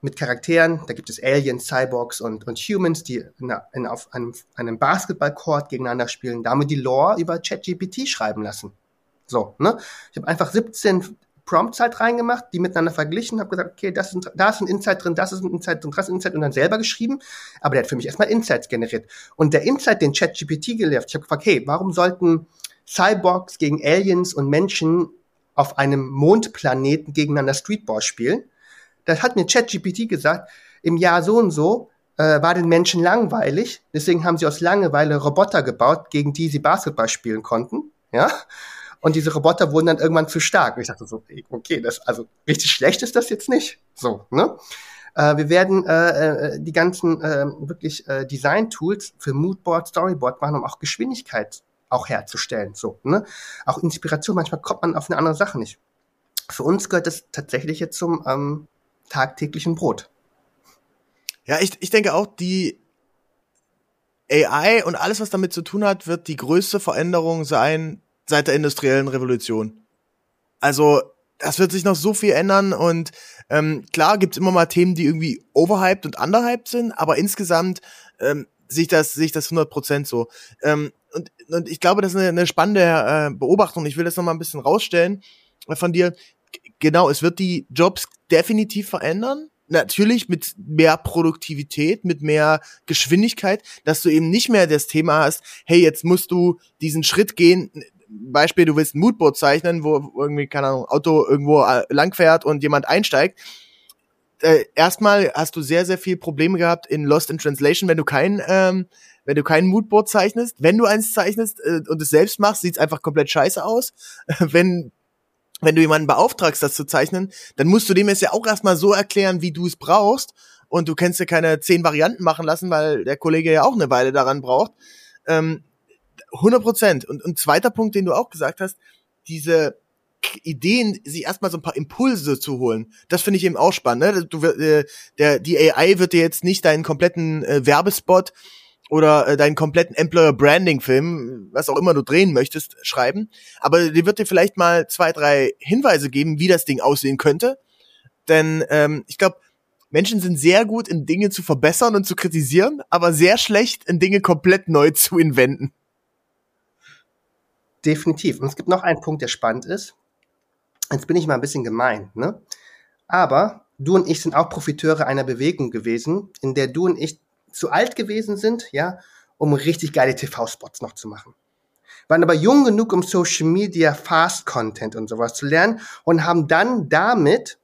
mit Charakteren, da gibt es Aliens, Cyborgs und, und Humans, die in, in, auf einem, einem Basketballcourt gegeneinander spielen, damit die Lore über ChatGPT schreiben lassen. So, ne? Ich habe einfach 17 Prompts halt reingemacht, die miteinander verglichen, habe gesagt, okay, das ist, da ist ein Insight drin, das ist ein Insight drin, das ist ein Insight und dann selber geschrieben. Aber der hat für mich erstmal Insights generiert. Und der Insight, den ChatGPT gelehrt, ich habe gefragt, hey, warum sollten Cyborgs gegen Aliens und Menschen auf einem Mondplaneten gegeneinander Streetball spielen. Das hat mir ChatGPT gesagt, im Jahr so und so äh, war den Menschen langweilig, deswegen haben sie aus Langeweile Roboter gebaut, gegen die sie Basketball spielen konnten, ja. Und diese Roboter wurden dann irgendwann zu stark. Und ich dachte so, okay, das also richtig schlecht ist das jetzt nicht. So, ne? Äh, wir werden äh, äh, die ganzen äh, wirklich äh, Design-Tools für Moodboard, Storyboard machen, um auch Geschwindigkeit auch herzustellen. So, ne? Auch Inspiration, manchmal kommt man auf eine andere Sache nicht. Für uns gehört das tatsächlich jetzt zum ähm, tagtäglichen Brot. Ja, ich, ich denke auch, die AI und alles, was damit zu tun hat, wird die größte Veränderung sein seit der industriellen Revolution. Also, das wird sich noch so viel ändern und ähm, klar gibt's immer mal Themen, die irgendwie overhyped und underhyped sind, aber insgesamt ähm, sehe ich das, sehe ich das 100% so. Ähm, und, und ich glaube, das ist eine, eine spannende äh, Beobachtung. Ich will das noch mal ein bisschen rausstellen von dir. Genau, es wird die Jobs definitiv verändern. Natürlich mit mehr Produktivität, mit mehr Geschwindigkeit, dass du eben nicht mehr das Thema hast, hey, jetzt musst du diesen Schritt gehen. Beispiel, du willst ein Moodboard zeichnen, wo irgendwie, keine Ahnung, Auto irgendwo äh, langfährt und jemand einsteigt. Äh, erstmal hast du sehr, sehr viel Probleme gehabt in Lost in Translation, wenn du kein ähm, wenn du kein Moodboard zeichnest. Wenn du eins zeichnest äh, und es selbst machst, sieht's einfach komplett scheiße aus. wenn wenn du jemanden beauftragst, das zu zeichnen, dann musst du dem es ja auch erstmal so erklären, wie du es brauchst. Und du kannst dir keine zehn Varianten machen lassen, weil der Kollege ja auch eine Weile daran braucht. Ähm, 100 Prozent. Und, und zweiter Punkt, den du auch gesagt hast, diese Ideen, sich erstmal so ein paar Impulse zu holen. Das finde ich eben auch spannend. Ne? Du, äh, der, die AI wird dir jetzt nicht deinen kompletten äh, Werbespot oder äh, deinen kompletten Employer Branding Film, was auch immer du drehen möchtest, schreiben. Aber die wird dir vielleicht mal zwei, drei Hinweise geben, wie das Ding aussehen könnte. Denn ähm, ich glaube, Menschen sind sehr gut in Dinge zu verbessern und zu kritisieren, aber sehr schlecht in Dinge komplett neu zu inventen. Definitiv. Und es gibt noch einen Punkt, der spannend ist. Jetzt bin ich mal ein bisschen gemein, ne? Aber du und ich sind auch Profiteure einer Bewegung gewesen, in der du und ich zu alt gewesen sind, ja, um richtig geile TV-Spots noch zu machen. Waren aber jung genug, um Social Media Fast Content und sowas zu lernen und haben dann damit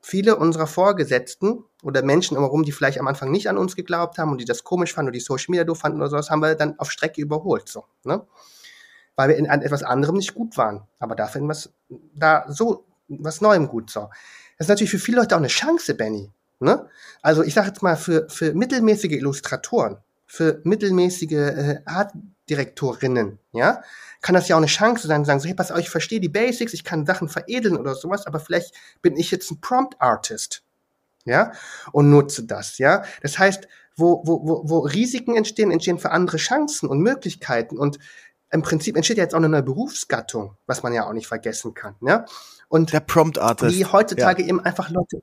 viele unserer Vorgesetzten oder Menschen herum, die vielleicht am Anfang nicht an uns geglaubt haben und die das komisch fanden oder die Social Media doof fanden oder sowas, haben wir dann auf Strecke überholt, so, ne? Weil wir in etwas anderem nicht gut waren, aber dafür in was, da so, was Neuem gut, so. Das ist natürlich für viele Leute auch eine Chance, Benny. Ne? Also ich sage jetzt mal, für, für mittelmäßige Illustratoren, für mittelmäßige äh, Artdirektorinnen, ja, kann das ja auch eine Chance sein, sagen so, hey, pass auf, ich verstehe die Basics, ich kann Sachen veredeln oder sowas, aber vielleicht bin ich jetzt ein Prompt-Artist, ja, und nutze das, ja. Das heißt, wo, wo, wo, wo Risiken entstehen, entstehen für andere Chancen und Möglichkeiten und im Prinzip entsteht ja jetzt auch eine neue Berufsgattung, was man ja auch nicht vergessen kann, ja. Und der Prompt Artist. Wie heutzutage ja. eben einfach Leute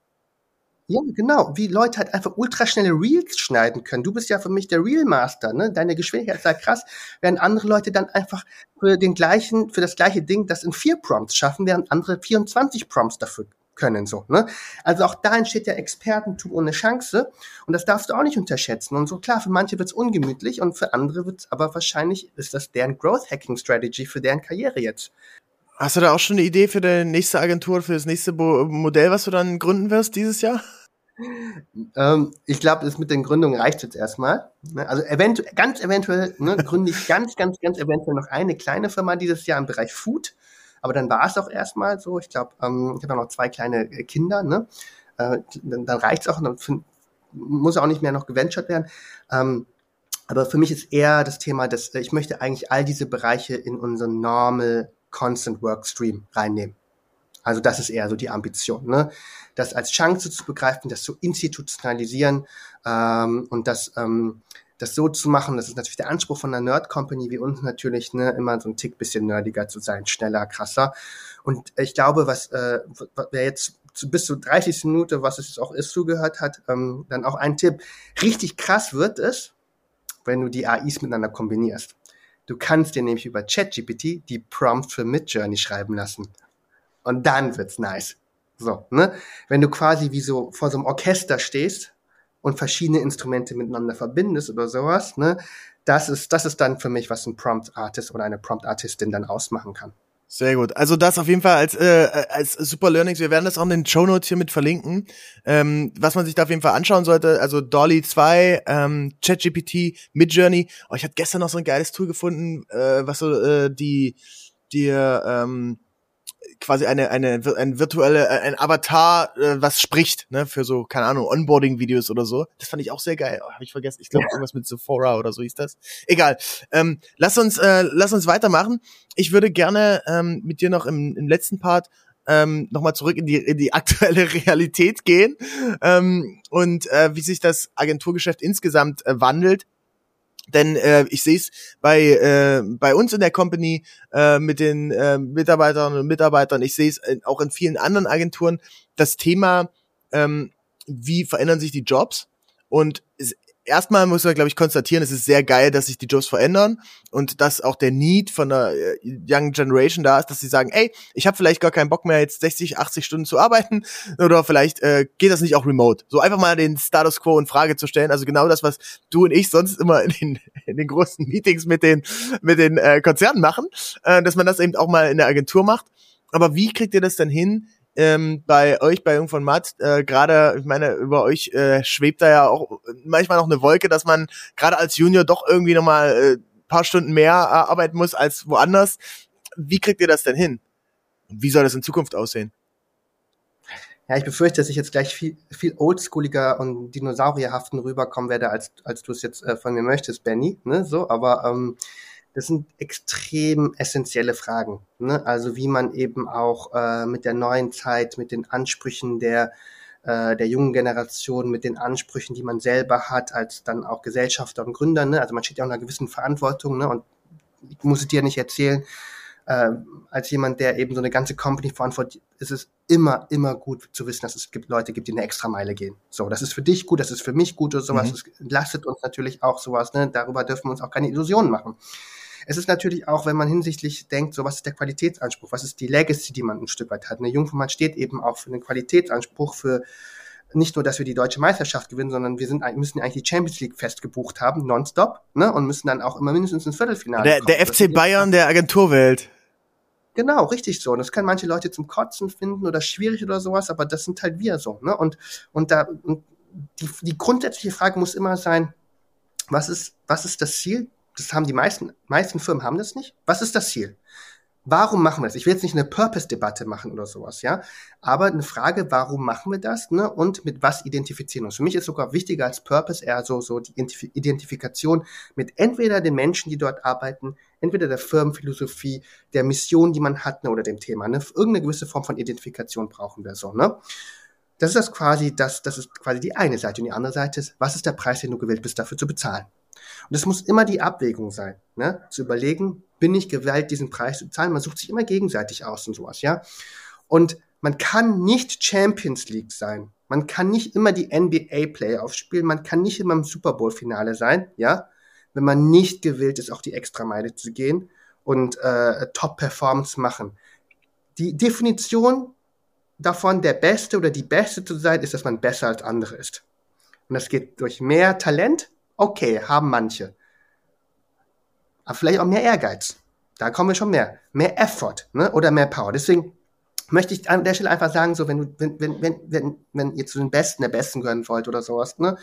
ja, genau. Wie Leute halt einfach ultraschnelle Reels schneiden können. Du bist ja für mich der Reel Master, ne? Deine Geschwindigkeit ist ja krass, während andere Leute dann einfach für den gleichen, für das gleiche Ding das in vier Prompts schaffen, während andere 24 Prompts dafür können, so, ne? Also auch da entsteht ja Expertentum ohne Chance und das darfst du auch nicht unterschätzen. Und so klar, für manche wird's ungemütlich und für andere wird's aber wahrscheinlich, ist das deren Growth Hacking Strategy für deren Karriere jetzt. Hast du da auch schon eine Idee für deine nächste Agentur, für das nächste Bo Modell, was du dann gründen wirst dieses Jahr? Ähm, ich glaube, das mit den Gründungen reicht jetzt erstmal. Ne? Also eventuell, ganz eventuell ne, gründe ich ganz, ganz, ganz eventuell noch eine kleine Firma dieses Jahr im Bereich Food. Aber dann war es auch erstmal so. Ich glaube, ähm, ich habe noch zwei kleine äh, Kinder. Ne? Äh, dann, dann reicht es auch. Dann find, muss auch nicht mehr noch geventured werden. Ähm, aber für mich ist eher das Thema, dass äh, ich möchte eigentlich all diese Bereiche in unseren normal Constant Work Stream reinnehmen. Also das ist eher so die Ambition, ne? das als Chance zu begreifen, das zu institutionalisieren ähm, und das, ähm, das so zu machen. Das ist natürlich der Anspruch von einer Nerd Company wie uns natürlich, ne, immer so ein Tick bisschen nerdiger zu sein, schneller, krasser. Und ich glaube, was äh, wer jetzt zu, bis zu 30 Minuten, was es auch ist, zugehört hat, ähm, dann auch ein Tipp. Richtig krass wird es, wenn du die AIs miteinander kombinierst. Du kannst dir nämlich über ChatGPT die Prompt für Midjourney schreiben lassen. Und dann wird's nice. So, ne? Wenn du quasi wie so vor so einem Orchester stehst und verschiedene Instrumente miteinander verbindest oder sowas, ne? Das ist, das ist dann für mich, was ein Prompt Artist oder eine Prompt Artistin dann ausmachen kann. Sehr gut. Also das auf jeden Fall als, äh, als super Learnings. Wir werden das auch in den Show Notes hier mit verlinken. Ähm, was man sich da auf jeden Fall anschauen sollte, also Dolly 2, ähm, ChatGPT, Midjourney. Oh, ich hatte gestern noch so ein geiles Tool gefunden, äh, was so äh, die, die ähm, quasi eine eine ein virtuelle äh, ein Avatar äh, was spricht ne für so keine Ahnung Onboarding Videos oder so. Das fand ich auch sehr geil. Oh, habe ich vergessen. Ich glaube irgendwas mit Sephora oder so hieß das. Egal. Ähm, lass uns äh, lass uns weitermachen. Ich würde gerne ähm, mit dir noch im, im letzten Part ähm, nochmal zurück in die, in die aktuelle Realität gehen. Ähm, und äh, wie sich das Agenturgeschäft insgesamt äh, wandelt. Denn äh, ich sehe es bei, äh, bei uns in der Company äh, mit den äh, Mitarbeiterinnen und Mitarbeitern, ich sehe es auch in vielen anderen Agenturen, das Thema, ähm, wie verändern sich die Jobs. Und erstmal muss man, glaube ich, konstatieren, es ist sehr geil, dass sich die Jobs verändern und dass auch der Need von der äh, Young Generation da ist, dass sie sagen, ey, ich habe vielleicht gar keinen Bock mehr, jetzt 60, 80 Stunden zu arbeiten oder vielleicht äh, geht das nicht auch remote. So einfach mal den Status Quo in Frage zu stellen. Also genau das, was du und ich sonst immer in den, in den großen Meetings mit den, mit den äh, Konzernen machen, äh, dass man das eben auch mal in der Agentur macht. Aber wie kriegt ihr das denn hin, ähm, bei euch, bei Jung von Matt, äh, gerade, ich meine, über euch äh, schwebt da ja auch manchmal noch eine Wolke, dass man gerade als Junior doch irgendwie nochmal äh, paar Stunden mehr äh, arbeiten muss als woanders. Wie kriegt ihr das denn hin? wie soll das in Zukunft aussehen? Ja, ich befürchte, dass ich jetzt gleich viel, viel oldschooliger und dinosaurierhaften rüberkommen werde, als, als du es jetzt äh, von mir möchtest, Benny. Ne? So, aber ähm, das sind extrem essentielle Fragen. Ne? Also wie man eben auch äh, mit der neuen Zeit, mit den Ansprüchen der äh, der jungen Generation, mit den Ansprüchen, die man selber hat, als dann auch Gesellschafter und Gründer. Ne? Also man steht ja auch in einer gewissen Verantwortung. Ne? Und ich muss es dir nicht erzählen, äh, als jemand, der eben so eine ganze Company verantwortet, ist es immer, immer gut zu wissen, dass es gibt Leute gibt, die eine extra Meile gehen. So, das ist für dich gut, das ist für mich gut oder sowas. Mhm. Das entlastet uns natürlich auch sowas. Ne? Darüber dürfen wir uns auch keine Illusionen machen. Es ist natürlich auch, wenn man hinsichtlich denkt, so was ist der Qualitätsanspruch, was ist die Legacy, die man ein Stück weit hat. Eine Jungformat steht eben auch für einen Qualitätsanspruch, für nicht nur, dass wir die deutsche Meisterschaft gewinnen, sondern wir sind, müssen eigentlich die Champions League festgebucht haben, nonstop, ne, und müssen dann auch immer mindestens ins Viertelfinale Der, der FC Bayern der Agenturwelt. Genau, richtig so. Und das können manche Leute zum Kotzen finden oder schwierig oder sowas, aber das sind halt wir so, ne, und, und da, und die, die grundsätzliche Frage muss immer sein, was ist, was ist das Ziel das haben die meisten, meisten Firmen haben das nicht. Was ist das Ziel? Warum machen wir das? Ich will jetzt nicht eine Purpose-Debatte machen oder sowas, ja. Aber eine Frage, warum machen wir das, ne? Und mit was identifizieren wir uns? Für mich ist sogar wichtiger als Purpose eher so, so die Identifikation mit entweder den Menschen, die dort arbeiten, entweder der Firmenphilosophie, der Mission, die man hat, ne, oder dem Thema, ne? Irgendeine gewisse Form von Identifikation brauchen wir so, ne? Das ist das quasi, das, das ist quasi die eine Seite. Und die andere Seite ist, was ist der Preis, den du gewillt bist, dafür zu bezahlen? Und es muss immer die Abwägung sein, ne? zu überlegen, bin ich gewählt, diesen Preis zu zahlen? Man sucht sich immer gegenseitig aus und sowas, ja. Und man kann nicht Champions League sein. Man kann nicht immer die NBA Playoffs spielen. Man kann nicht immer im Super Bowl Finale sein, ja. Wenn man nicht gewillt ist, auch die Extrameile zu gehen und äh, Top Performance machen. Die Definition davon, der Beste oder die Beste zu sein, ist, dass man besser als andere ist. Und das geht durch mehr Talent. Okay, haben manche. Aber vielleicht auch mehr Ehrgeiz. Da kommen wir schon mehr. Mehr Effort, ne? Oder mehr Power. Deswegen möchte ich an der Stelle einfach sagen, so, wenn du, wenn, wenn, wenn, wenn, wenn ihr zu den Besten der Besten gehören wollt oder sowas, ne?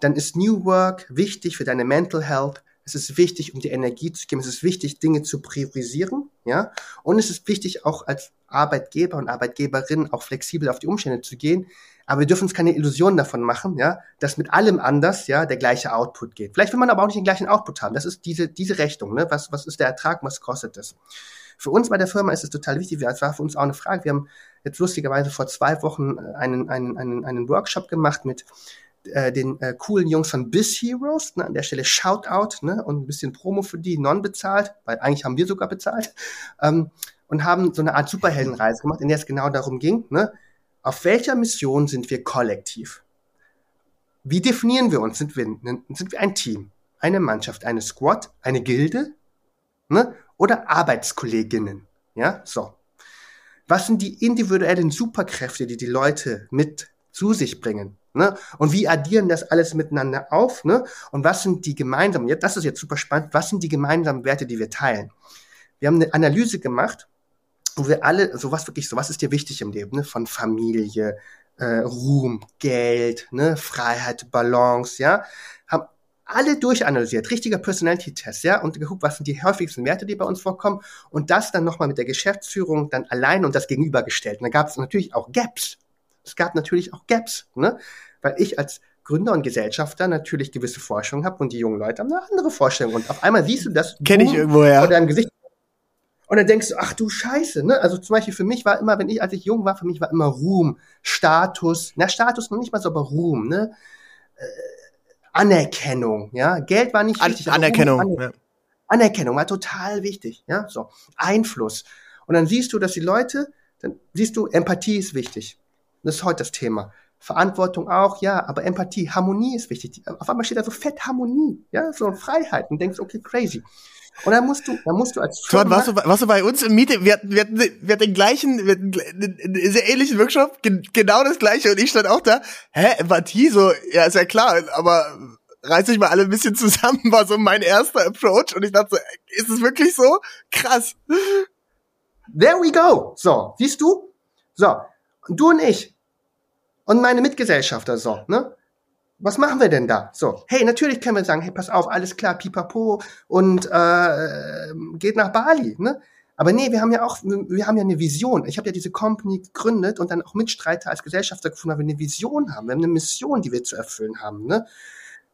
Dann ist New Work wichtig für deine Mental Health. Es ist wichtig, um die Energie zu geben. Es ist wichtig, Dinge zu priorisieren, ja. Und es ist wichtig, auch als Arbeitgeber und Arbeitgeberin auch flexibel auf die Umstände zu gehen. Aber wir dürfen uns keine Illusionen davon machen, ja, dass mit allem anders, ja, der gleiche Output geht. Vielleicht will man aber auch nicht den gleichen Output haben. Das ist diese, diese Rechnung, ne? Was, was ist der Ertrag, was kostet das? Für uns bei der Firma ist es total wichtig. Es war für uns auch eine Frage. Wir haben jetzt lustigerweise vor zwei Wochen einen, einen, einen, einen Workshop gemacht mit äh, den äh, coolen Jungs von Biz Heroes. Ne? An der Stelle Shoutout ne? und ein bisschen Promo für die, non bezahlt, weil eigentlich haben wir sogar bezahlt. Ähm, und haben so eine Art Superheldenreise gemacht, in der es genau darum ging, ne? Auf welcher Mission sind wir kollektiv? Wie definieren wir uns? Sind wir, sind wir ein Team, eine Mannschaft, eine Squad, eine Gilde ne? oder Arbeitskolleginnen? Ja, so. Was sind die individuellen Superkräfte, die die Leute mit zu sich bringen? Ne? Und wie addieren das alles miteinander auf? Ne? Und was sind die gemeinsamen, das ist jetzt super spannend, was sind die gemeinsamen Werte, die wir teilen? Wir haben eine Analyse gemacht wo wir alle, so was wirklich, so was ist dir wichtig im Leben, ne? Von Familie, äh, Ruhm, Geld, ne, Freiheit, Balance, ja, haben alle durchanalysiert, richtiger Personality-Test, ja, und geguckt, was sind die häufigsten Werte, die bei uns vorkommen, und das dann nochmal mit der Geschäftsführung dann allein und das gegenübergestellt. Und da gab es natürlich auch Gaps. Es gab natürlich auch Gaps, ne, weil ich als Gründer und Gesellschafter natürlich gewisse Forschung habe und die jungen Leute haben eine andere Vorstellung. Und auf einmal siehst du das. Kenne ich irgendwo, ja. Vor deinem Gesicht und dann denkst du, ach du Scheiße, ne? Also zum Beispiel für mich war immer, wenn ich, als ich jung war, für mich war immer Ruhm, Status, na Status noch nicht mal so, aber Ruhm, ne? Äh, Anerkennung, ja? Geld war nicht wichtig. An Anerkennung. Ruhm, Aner ja. Anerkennung war total wichtig, ja? So. Einfluss. Und dann siehst du, dass die Leute, dann siehst du, Empathie ist wichtig. Das ist heute das Thema. Verantwortung auch, ja, aber Empathie, Harmonie ist wichtig. Auf einmal steht da so fett Harmonie, ja, so Freiheit und denkst, okay, crazy. Und dann musst du, dann musst du als Firma warst, du, warst du bei uns im Meeting? Wir hatten, wir hatten, wir hatten den gleichen, wir hatten einen sehr ähnlichen Workshop, genau das gleiche. Und ich stand auch da, hä, Empathie, so, ja, ist ja klar, aber reiß dich mal alle ein bisschen zusammen, war so mein erster Approach. Und ich dachte so, ist es wirklich so? Krass. There we go. So, siehst du? So, du und ich. Und meine Mitgesellschafter, so, ne? Was machen wir denn da? So, hey, natürlich können wir sagen, hey, pass auf, alles klar, pipapo und äh, geht nach Bali, ne? Aber nee, wir haben ja auch, wir haben ja eine Vision. Ich habe ja diese Company gegründet und dann auch Mitstreiter als Gesellschafter gefunden, weil wir eine Vision haben. Wir haben eine Mission, die wir zu erfüllen haben. Ne?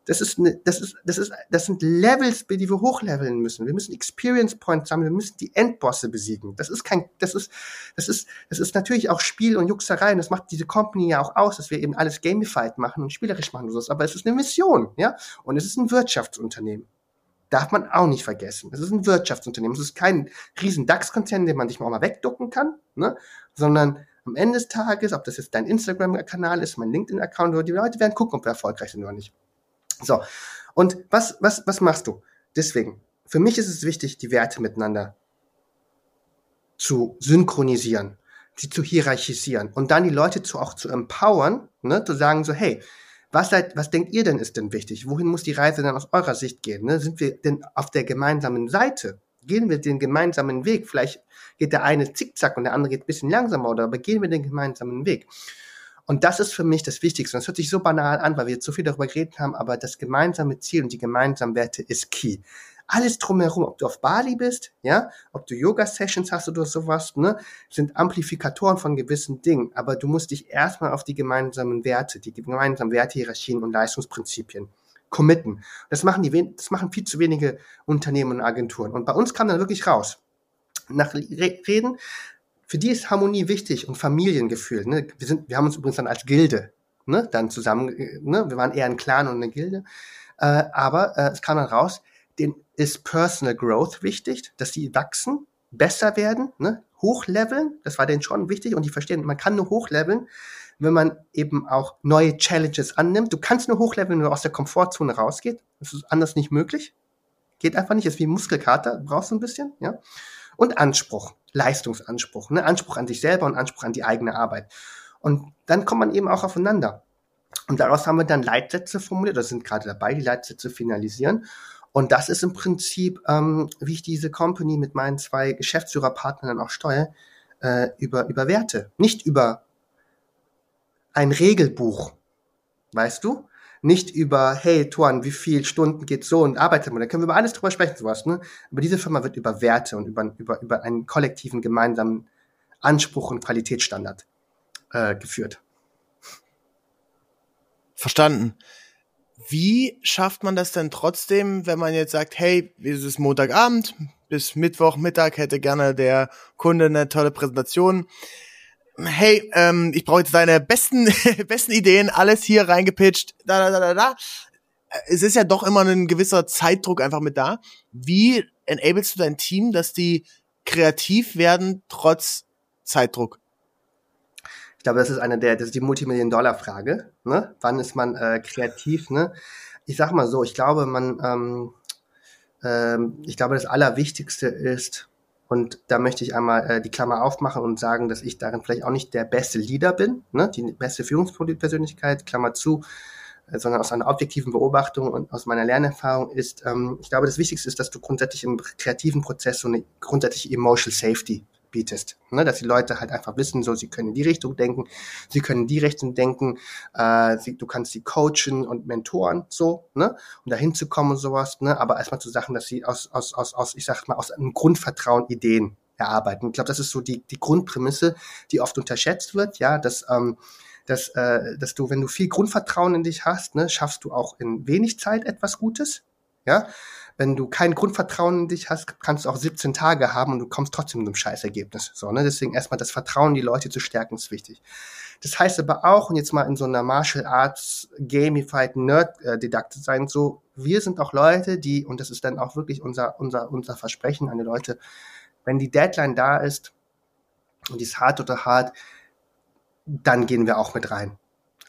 Das ist, eine, das ist, das ist, das sind Levels, die wir hochleveln müssen. Wir müssen Experience Points sammeln. Wir müssen die Endbosse besiegen. Das ist kein, das ist, das ist, das ist natürlich auch Spiel und Juxerei. Und das macht diese Company ja auch aus, dass wir eben alles gamified machen und spielerisch machen und so. Aber es ist eine Mission, ja. Und es ist ein Wirtschaftsunternehmen. Darf man auch nicht vergessen. Es ist ein Wirtschaftsunternehmen. Es ist kein riesen DAX-Konzern, den man sich mal, mal wegducken kann, ne? Sondern am Ende des Tages, ob das jetzt dein Instagram-Kanal ist, mein LinkedIn-Account, die Leute werden gucken, ob wir erfolgreich sind oder nicht. So. Und was, was, was machst du? Deswegen, für mich ist es wichtig, die Werte miteinander zu synchronisieren, sie zu hierarchisieren und dann die Leute zu, auch zu empowern, ne, zu sagen so, hey, was seid, was denkt ihr denn ist denn wichtig? Wohin muss die Reise denn aus eurer Sicht gehen? Ne? Sind wir denn auf der gemeinsamen Seite? Gehen wir den gemeinsamen Weg? Vielleicht geht der eine zickzack und der andere geht ein bisschen langsamer oder aber gehen wir den gemeinsamen Weg? Und das ist für mich das Wichtigste. Und das hört sich so banal an, weil wir jetzt so viel darüber geredet haben, aber das gemeinsame Ziel und die gemeinsamen Werte ist key. Alles drumherum, ob du auf Bali bist, ja, ob du Yoga-Sessions hast oder sowas, ne, sind Amplifikatoren von gewissen Dingen. Aber du musst dich erstmal auf die gemeinsamen Werte, die gemeinsamen Wertehierarchien und Leistungsprinzipien committen. Das machen die, das machen viel zu wenige Unternehmen und Agenturen. Und bei uns kam dann wirklich raus. Nach Reden für die ist Harmonie wichtig und Familiengefühl. Ne? Wir, sind, wir haben uns übrigens dann als Gilde ne, dann zusammen, ne? wir waren eher ein Clan und eine Gilde. Äh, aber äh, es kam dann raus, den ist Personal Growth wichtig, dass die wachsen, besser werden, ne? hochleveln, das war denen schon wichtig und die verstehen, man kann nur hochleveln, wenn man eben auch neue Challenges annimmt. Du kannst nur hochleveln, wenn du aus der Komfortzone rausgeht. Das ist anders nicht möglich. Geht einfach nicht, ist wie Muskelkater, brauchst du ein bisschen, ja und Anspruch. Leistungsanspruch, ne? Anspruch an sich selber und Anspruch an die eigene Arbeit. Und dann kommt man eben auch aufeinander. Und daraus haben wir dann Leitsätze formuliert, oder sind gerade dabei, die Leitsätze finalisieren. Und das ist im Prinzip, ähm, wie ich diese Company mit meinen zwei Geschäftsführerpartnern auch steuere, äh, über, über Werte. Nicht über ein Regelbuch, weißt du? Nicht über, hey, Tuan, wie viel Stunden geht so und arbeitet man? Da können wir über alles drüber sprechen, sowas, ne? Aber diese Firma wird über Werte und über, über, über einen kollektiven gemeinsamen Anspruch und Qualitätsstandard äh, geführt. Verstanden. Wie schafft man das denn trotzdem, wenn man jetzt sagt, hey, es ist Montagabend, bis Mittwochmittag hätte gerne der Kunde eine tolle Präsentation. Hey, ähm, ich brauche jetzt deine besten, besten Ideen, alles hier reingepitcht, da, da, da, da. Es ist ja doch immer ein gewisser Zeitdruck einfach mit da. Wie enablest du dein Team, dass die kreativ werden trotz Zeitdruck? Ich glaube, das ist eine der, das ist die Multimillion-Dollar-Frage. Ne? Wann ist man äh, kreativ? Ne? Ich sag mal so, ich glaube, man, ähm, ähm, ich glaube, das Allerwichtigste ist, und da möchte ich einmal äh, die Klammer aufmachen und sagen, dass ich darin vielleicht auch nicht der beste Leader bin, ne? die beste Führungspersönlichkeit, Klammer zu, äh, sondern aus einer objektiven Beobachtung und aus meiner Lernerfahrung ist, ähm, ich glaube, das Wichtigste ist, dass du grundsätzlich im kreativen Prozess so eine grundsätzliche Emotional Safety bietest. Ne? Dass die Leute halt einfach wissen, so sie können in die Richtung denken, sie können in die Richtung denken, äh, sie, du kannst sie coachen und mentoren, so, ne? um da hinzukommen und sowas, ne? aber erstmal zu Sachen, dass sie aus, aus, aus, aus, ich sag mal, aus einem Grundvertrauen Ideen erarbeiten. Ich glaube, das ist so die, die Grundprämisse, die oft unterschätzt wird, ja, dass ähm, dass, äh, dass du, wenn du viel Grundvertrauen in dich hast, ne, schaffst du auch in wenig Zeit etwas Gutes. Ja, wenn du kein Grundvertrauen in dich hast, kannst du auch 17 Tage haben und du kommst trotzdem zu einem Scheißergebnis. So, ne? Deswegen erstmal das Vertrauen die Leute zu stärken ist wichtig. Das heißt aber auch, und jetzt mal in so einer Martial Arts Gamified Nerd äh, Didakte sein, so, wir sind auch Leute, die, und das ist dann auch wirklich unser, unser, unser Versprechen an die Leute, wenn die Deadline da ist, und die ist hart oder hart, dann gehen wir auch mit rein.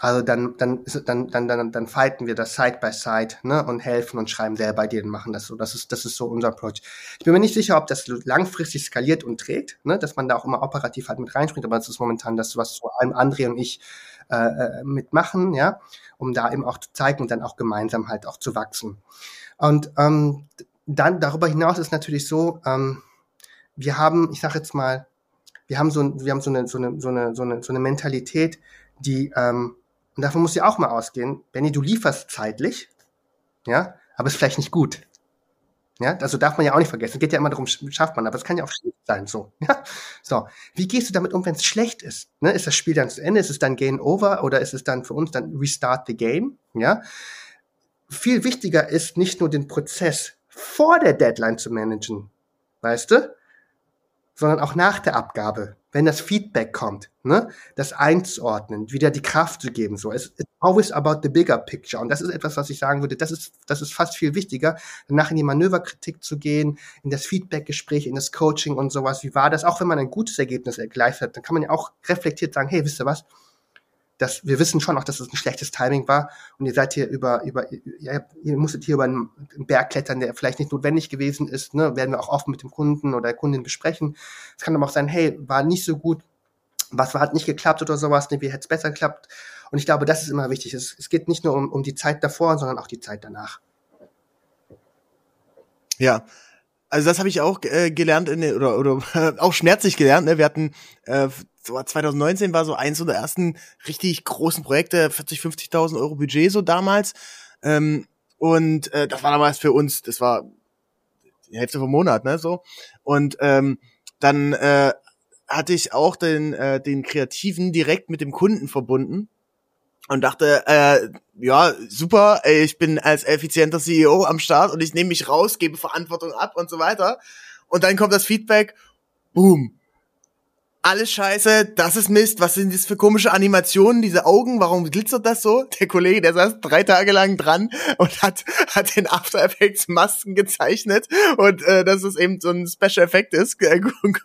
Also dann, dann, dann, dann, dann, dann fighten wir das Side by Side, ne, und helfen und schreiben selber dir und machen das so. Das ist, das ist so unser Approach. Ich bin mir nicht sicher, ob das langfristig skaliert und trägt, ne, dass man da auch immer operativ halt mit reinspringt, aber das ist momentan das, was vor allem André und ich äh, äh, mitmachen, ja, um da eben auch zu zeigen und dann auch gemeinsam halt auch zu wachsen. Und ähm, dann darüber hinaus ist natürlich so, ähm, wir haben, ich sage jetzt mal, wir haben so, wir haben so eine, so eine, so eine, so eine, so eine Mentalität, die ähm, und davon muss ja auch mal ausgehen, Benny, du lieferst zeitlich, ja, aber ist vielleicht nicht gut. Ja, also darf man ja auch nicht vergessen. Es geht ja immer darum, schafft man, aber es kann ja auch schlecht sein, so. Ja? So. Wie gehst du damit um, wenn es schlecht ist? Ne? Ist das Spiel dann zu Ende? Ist es dann Game Over? Oder ist es dann für uns dann Restart the Game? Ja. Viel wichtiger ist nicht nur den Prozess vor der Deadline zu managen, weißt du? Sondern auch nach der Abgabe wenn das Feedback kommt, ne, das einzuordnen, wieder die Kraft zu geben, so. Es ist always about the bigger picture. Und das ist etwas, was ich sagen würde, das ist, das ist fast viel wichtiger, danach in die Manöverkritik zu gehen, in das Feedbackgespräch, in das Coaching und sowas. Wie war das? Auch wenn man ein gutes Ergebnis geleistet hat, dann kann man ja auch reflektiert sagen, hey, wisst ihr was? Dass wir wissen schon auch, dass es ein schlechtes Timing war und ihr seid hier über, über ihr, ihr musstet hier über einen Berg klettern, der vielleicht nicht notwendig gewesen ist, ne, werden wir auch oft mit dem Kunden oder der Kundin besprechen. Es kann aber auch sein, hey, war nicht so gut, was hat nicht geklappt oder sowas, ne, wie hätte es besser geklappt. Und ich glaube, das ist immer wichtig. Es, es geht nicht nur um, um die Zeit davor, sondern auch die Zeit danach. Ja, also das habe ich auch äh, gelernt in, oder oder auch schmerzlich gelernt. Ne? Wir hatten äh, so 2019 war so eins der ersten richtig großen Projekte, 40, 50.000 Euro Budget so damals. Ähm, und äh, das war damals für uns, das war die Hälfte vom Monat, ne, so. Und ähm, dann äh, hatte ich auch den, äh, den Kreativen direkt mit dem Kunden verbunden und dachte, äh, ja, super, ich bin als effizienter CEO am Start und ich nehme mich raus, gebe Verantwortung ab und so weiter. Und dann kommt das Feedback, boom, alles scheiße, das ist Mist, was sind das für komische Animationen, diese Augen, warum glitzert das so? Der Kollege, der saß drei Tage lang dran und hat, hat den After Effects Masken gezeichnet und äh, dass es eben so ein Special Effekt ist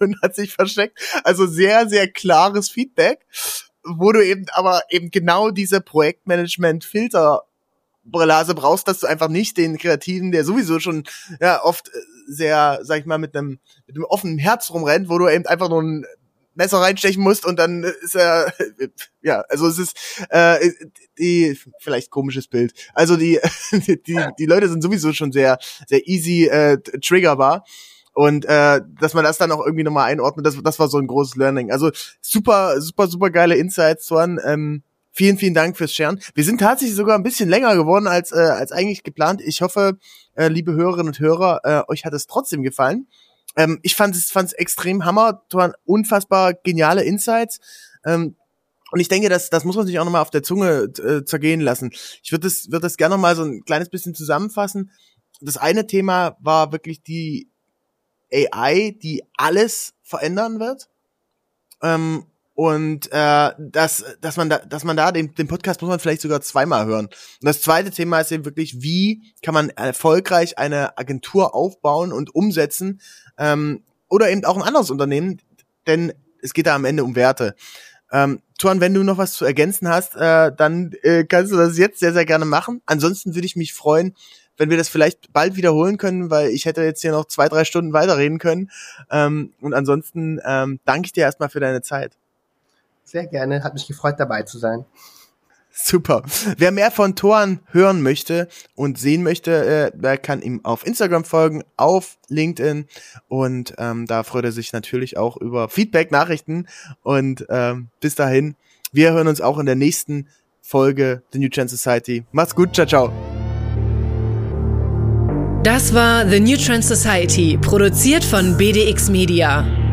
und hat sich versteckt. Also sehr, sehr klares Feedback, wo du eben aber eben genau diese Projektmanagement-Filter Brillase brauchst, dass du einfach nicht den Kreativen, der sowieso schon ja oft äh, sehr, sag ich mal, mit einem mit einem offenen Herz rumrennt, wo du eben einfach nur ein Messer reinstechen musst und dann ist er ja, also es ist äh, die vielleicht komisches Bild. Also die die die Leute sind sowieso schon sehr sehr easy äh, triggerbar und äh, dass man das dann auch irgendwie nochmal einordnet, das, das war so ein großes Learning. Also super, super, super geile Insights, Juan. Ähm, vielen, vielen Dank fürs Scheren. Wir sind tatsächlich sogar ein bisschen länger geworden als, äh, als eigentlich geplant. Ich hoffe, äh, liebe Hörerinnen und Hörer, äh, euch hat es trotzdem gefallen. Ähm, ich fand es fand's extrem hammer, waren unfassbar geniale Insights. Ähm, und ich denke, das, das muss man sich auch nochmal auf der Zunge äh, zergehen lassen. Ich würde das, würd das gerne nochmal so ein kleines bisschen zusammenfassen. Das eine Thema war wirklich die AI, die alles verändern wird. Ähm, und äh, dass, dass man da, dass man da den, den Podcast muss man vielleicht sogar zweimal hören. Und das zweite Thema ist eben wirklich, wie kann man erfolgreich eine Agentur aufbauen und umsetzen ähm, oder eben auch ein anderes Unternehmen, denn es geht da am Ende um Werte. Ähm, Tuan, wenn du noch was zu ergänzen hast, äh, dann äh, kannst du das jetzt sehr, sehr gerne machen. Ansonsten würde ich mich freuen, wenn wir das vielleicht bald wiederholen können, weil ich hätte jetzt hier noch zwei, drei Stunden weiterreden können. Ähm, und ansonsten ähm, danke ich dir erstmal für deine Zeit. Sehr gerne, hat mich gefreut dabei zu sein. Super. Wer mehr von Toren hören möchte und sehen möchte, äh, der kann ihm auf Instagram folgen, auf LinkedIn und ähm, da freut er sich natürlich auch über Feedback, Nachrichten und ähm, bis dahin, wir hören uns auch in der nächsten Folge The New Trend Society. Macht's gut, ciao, ciao. Das war The New Trend Society, produziert von BDX Media.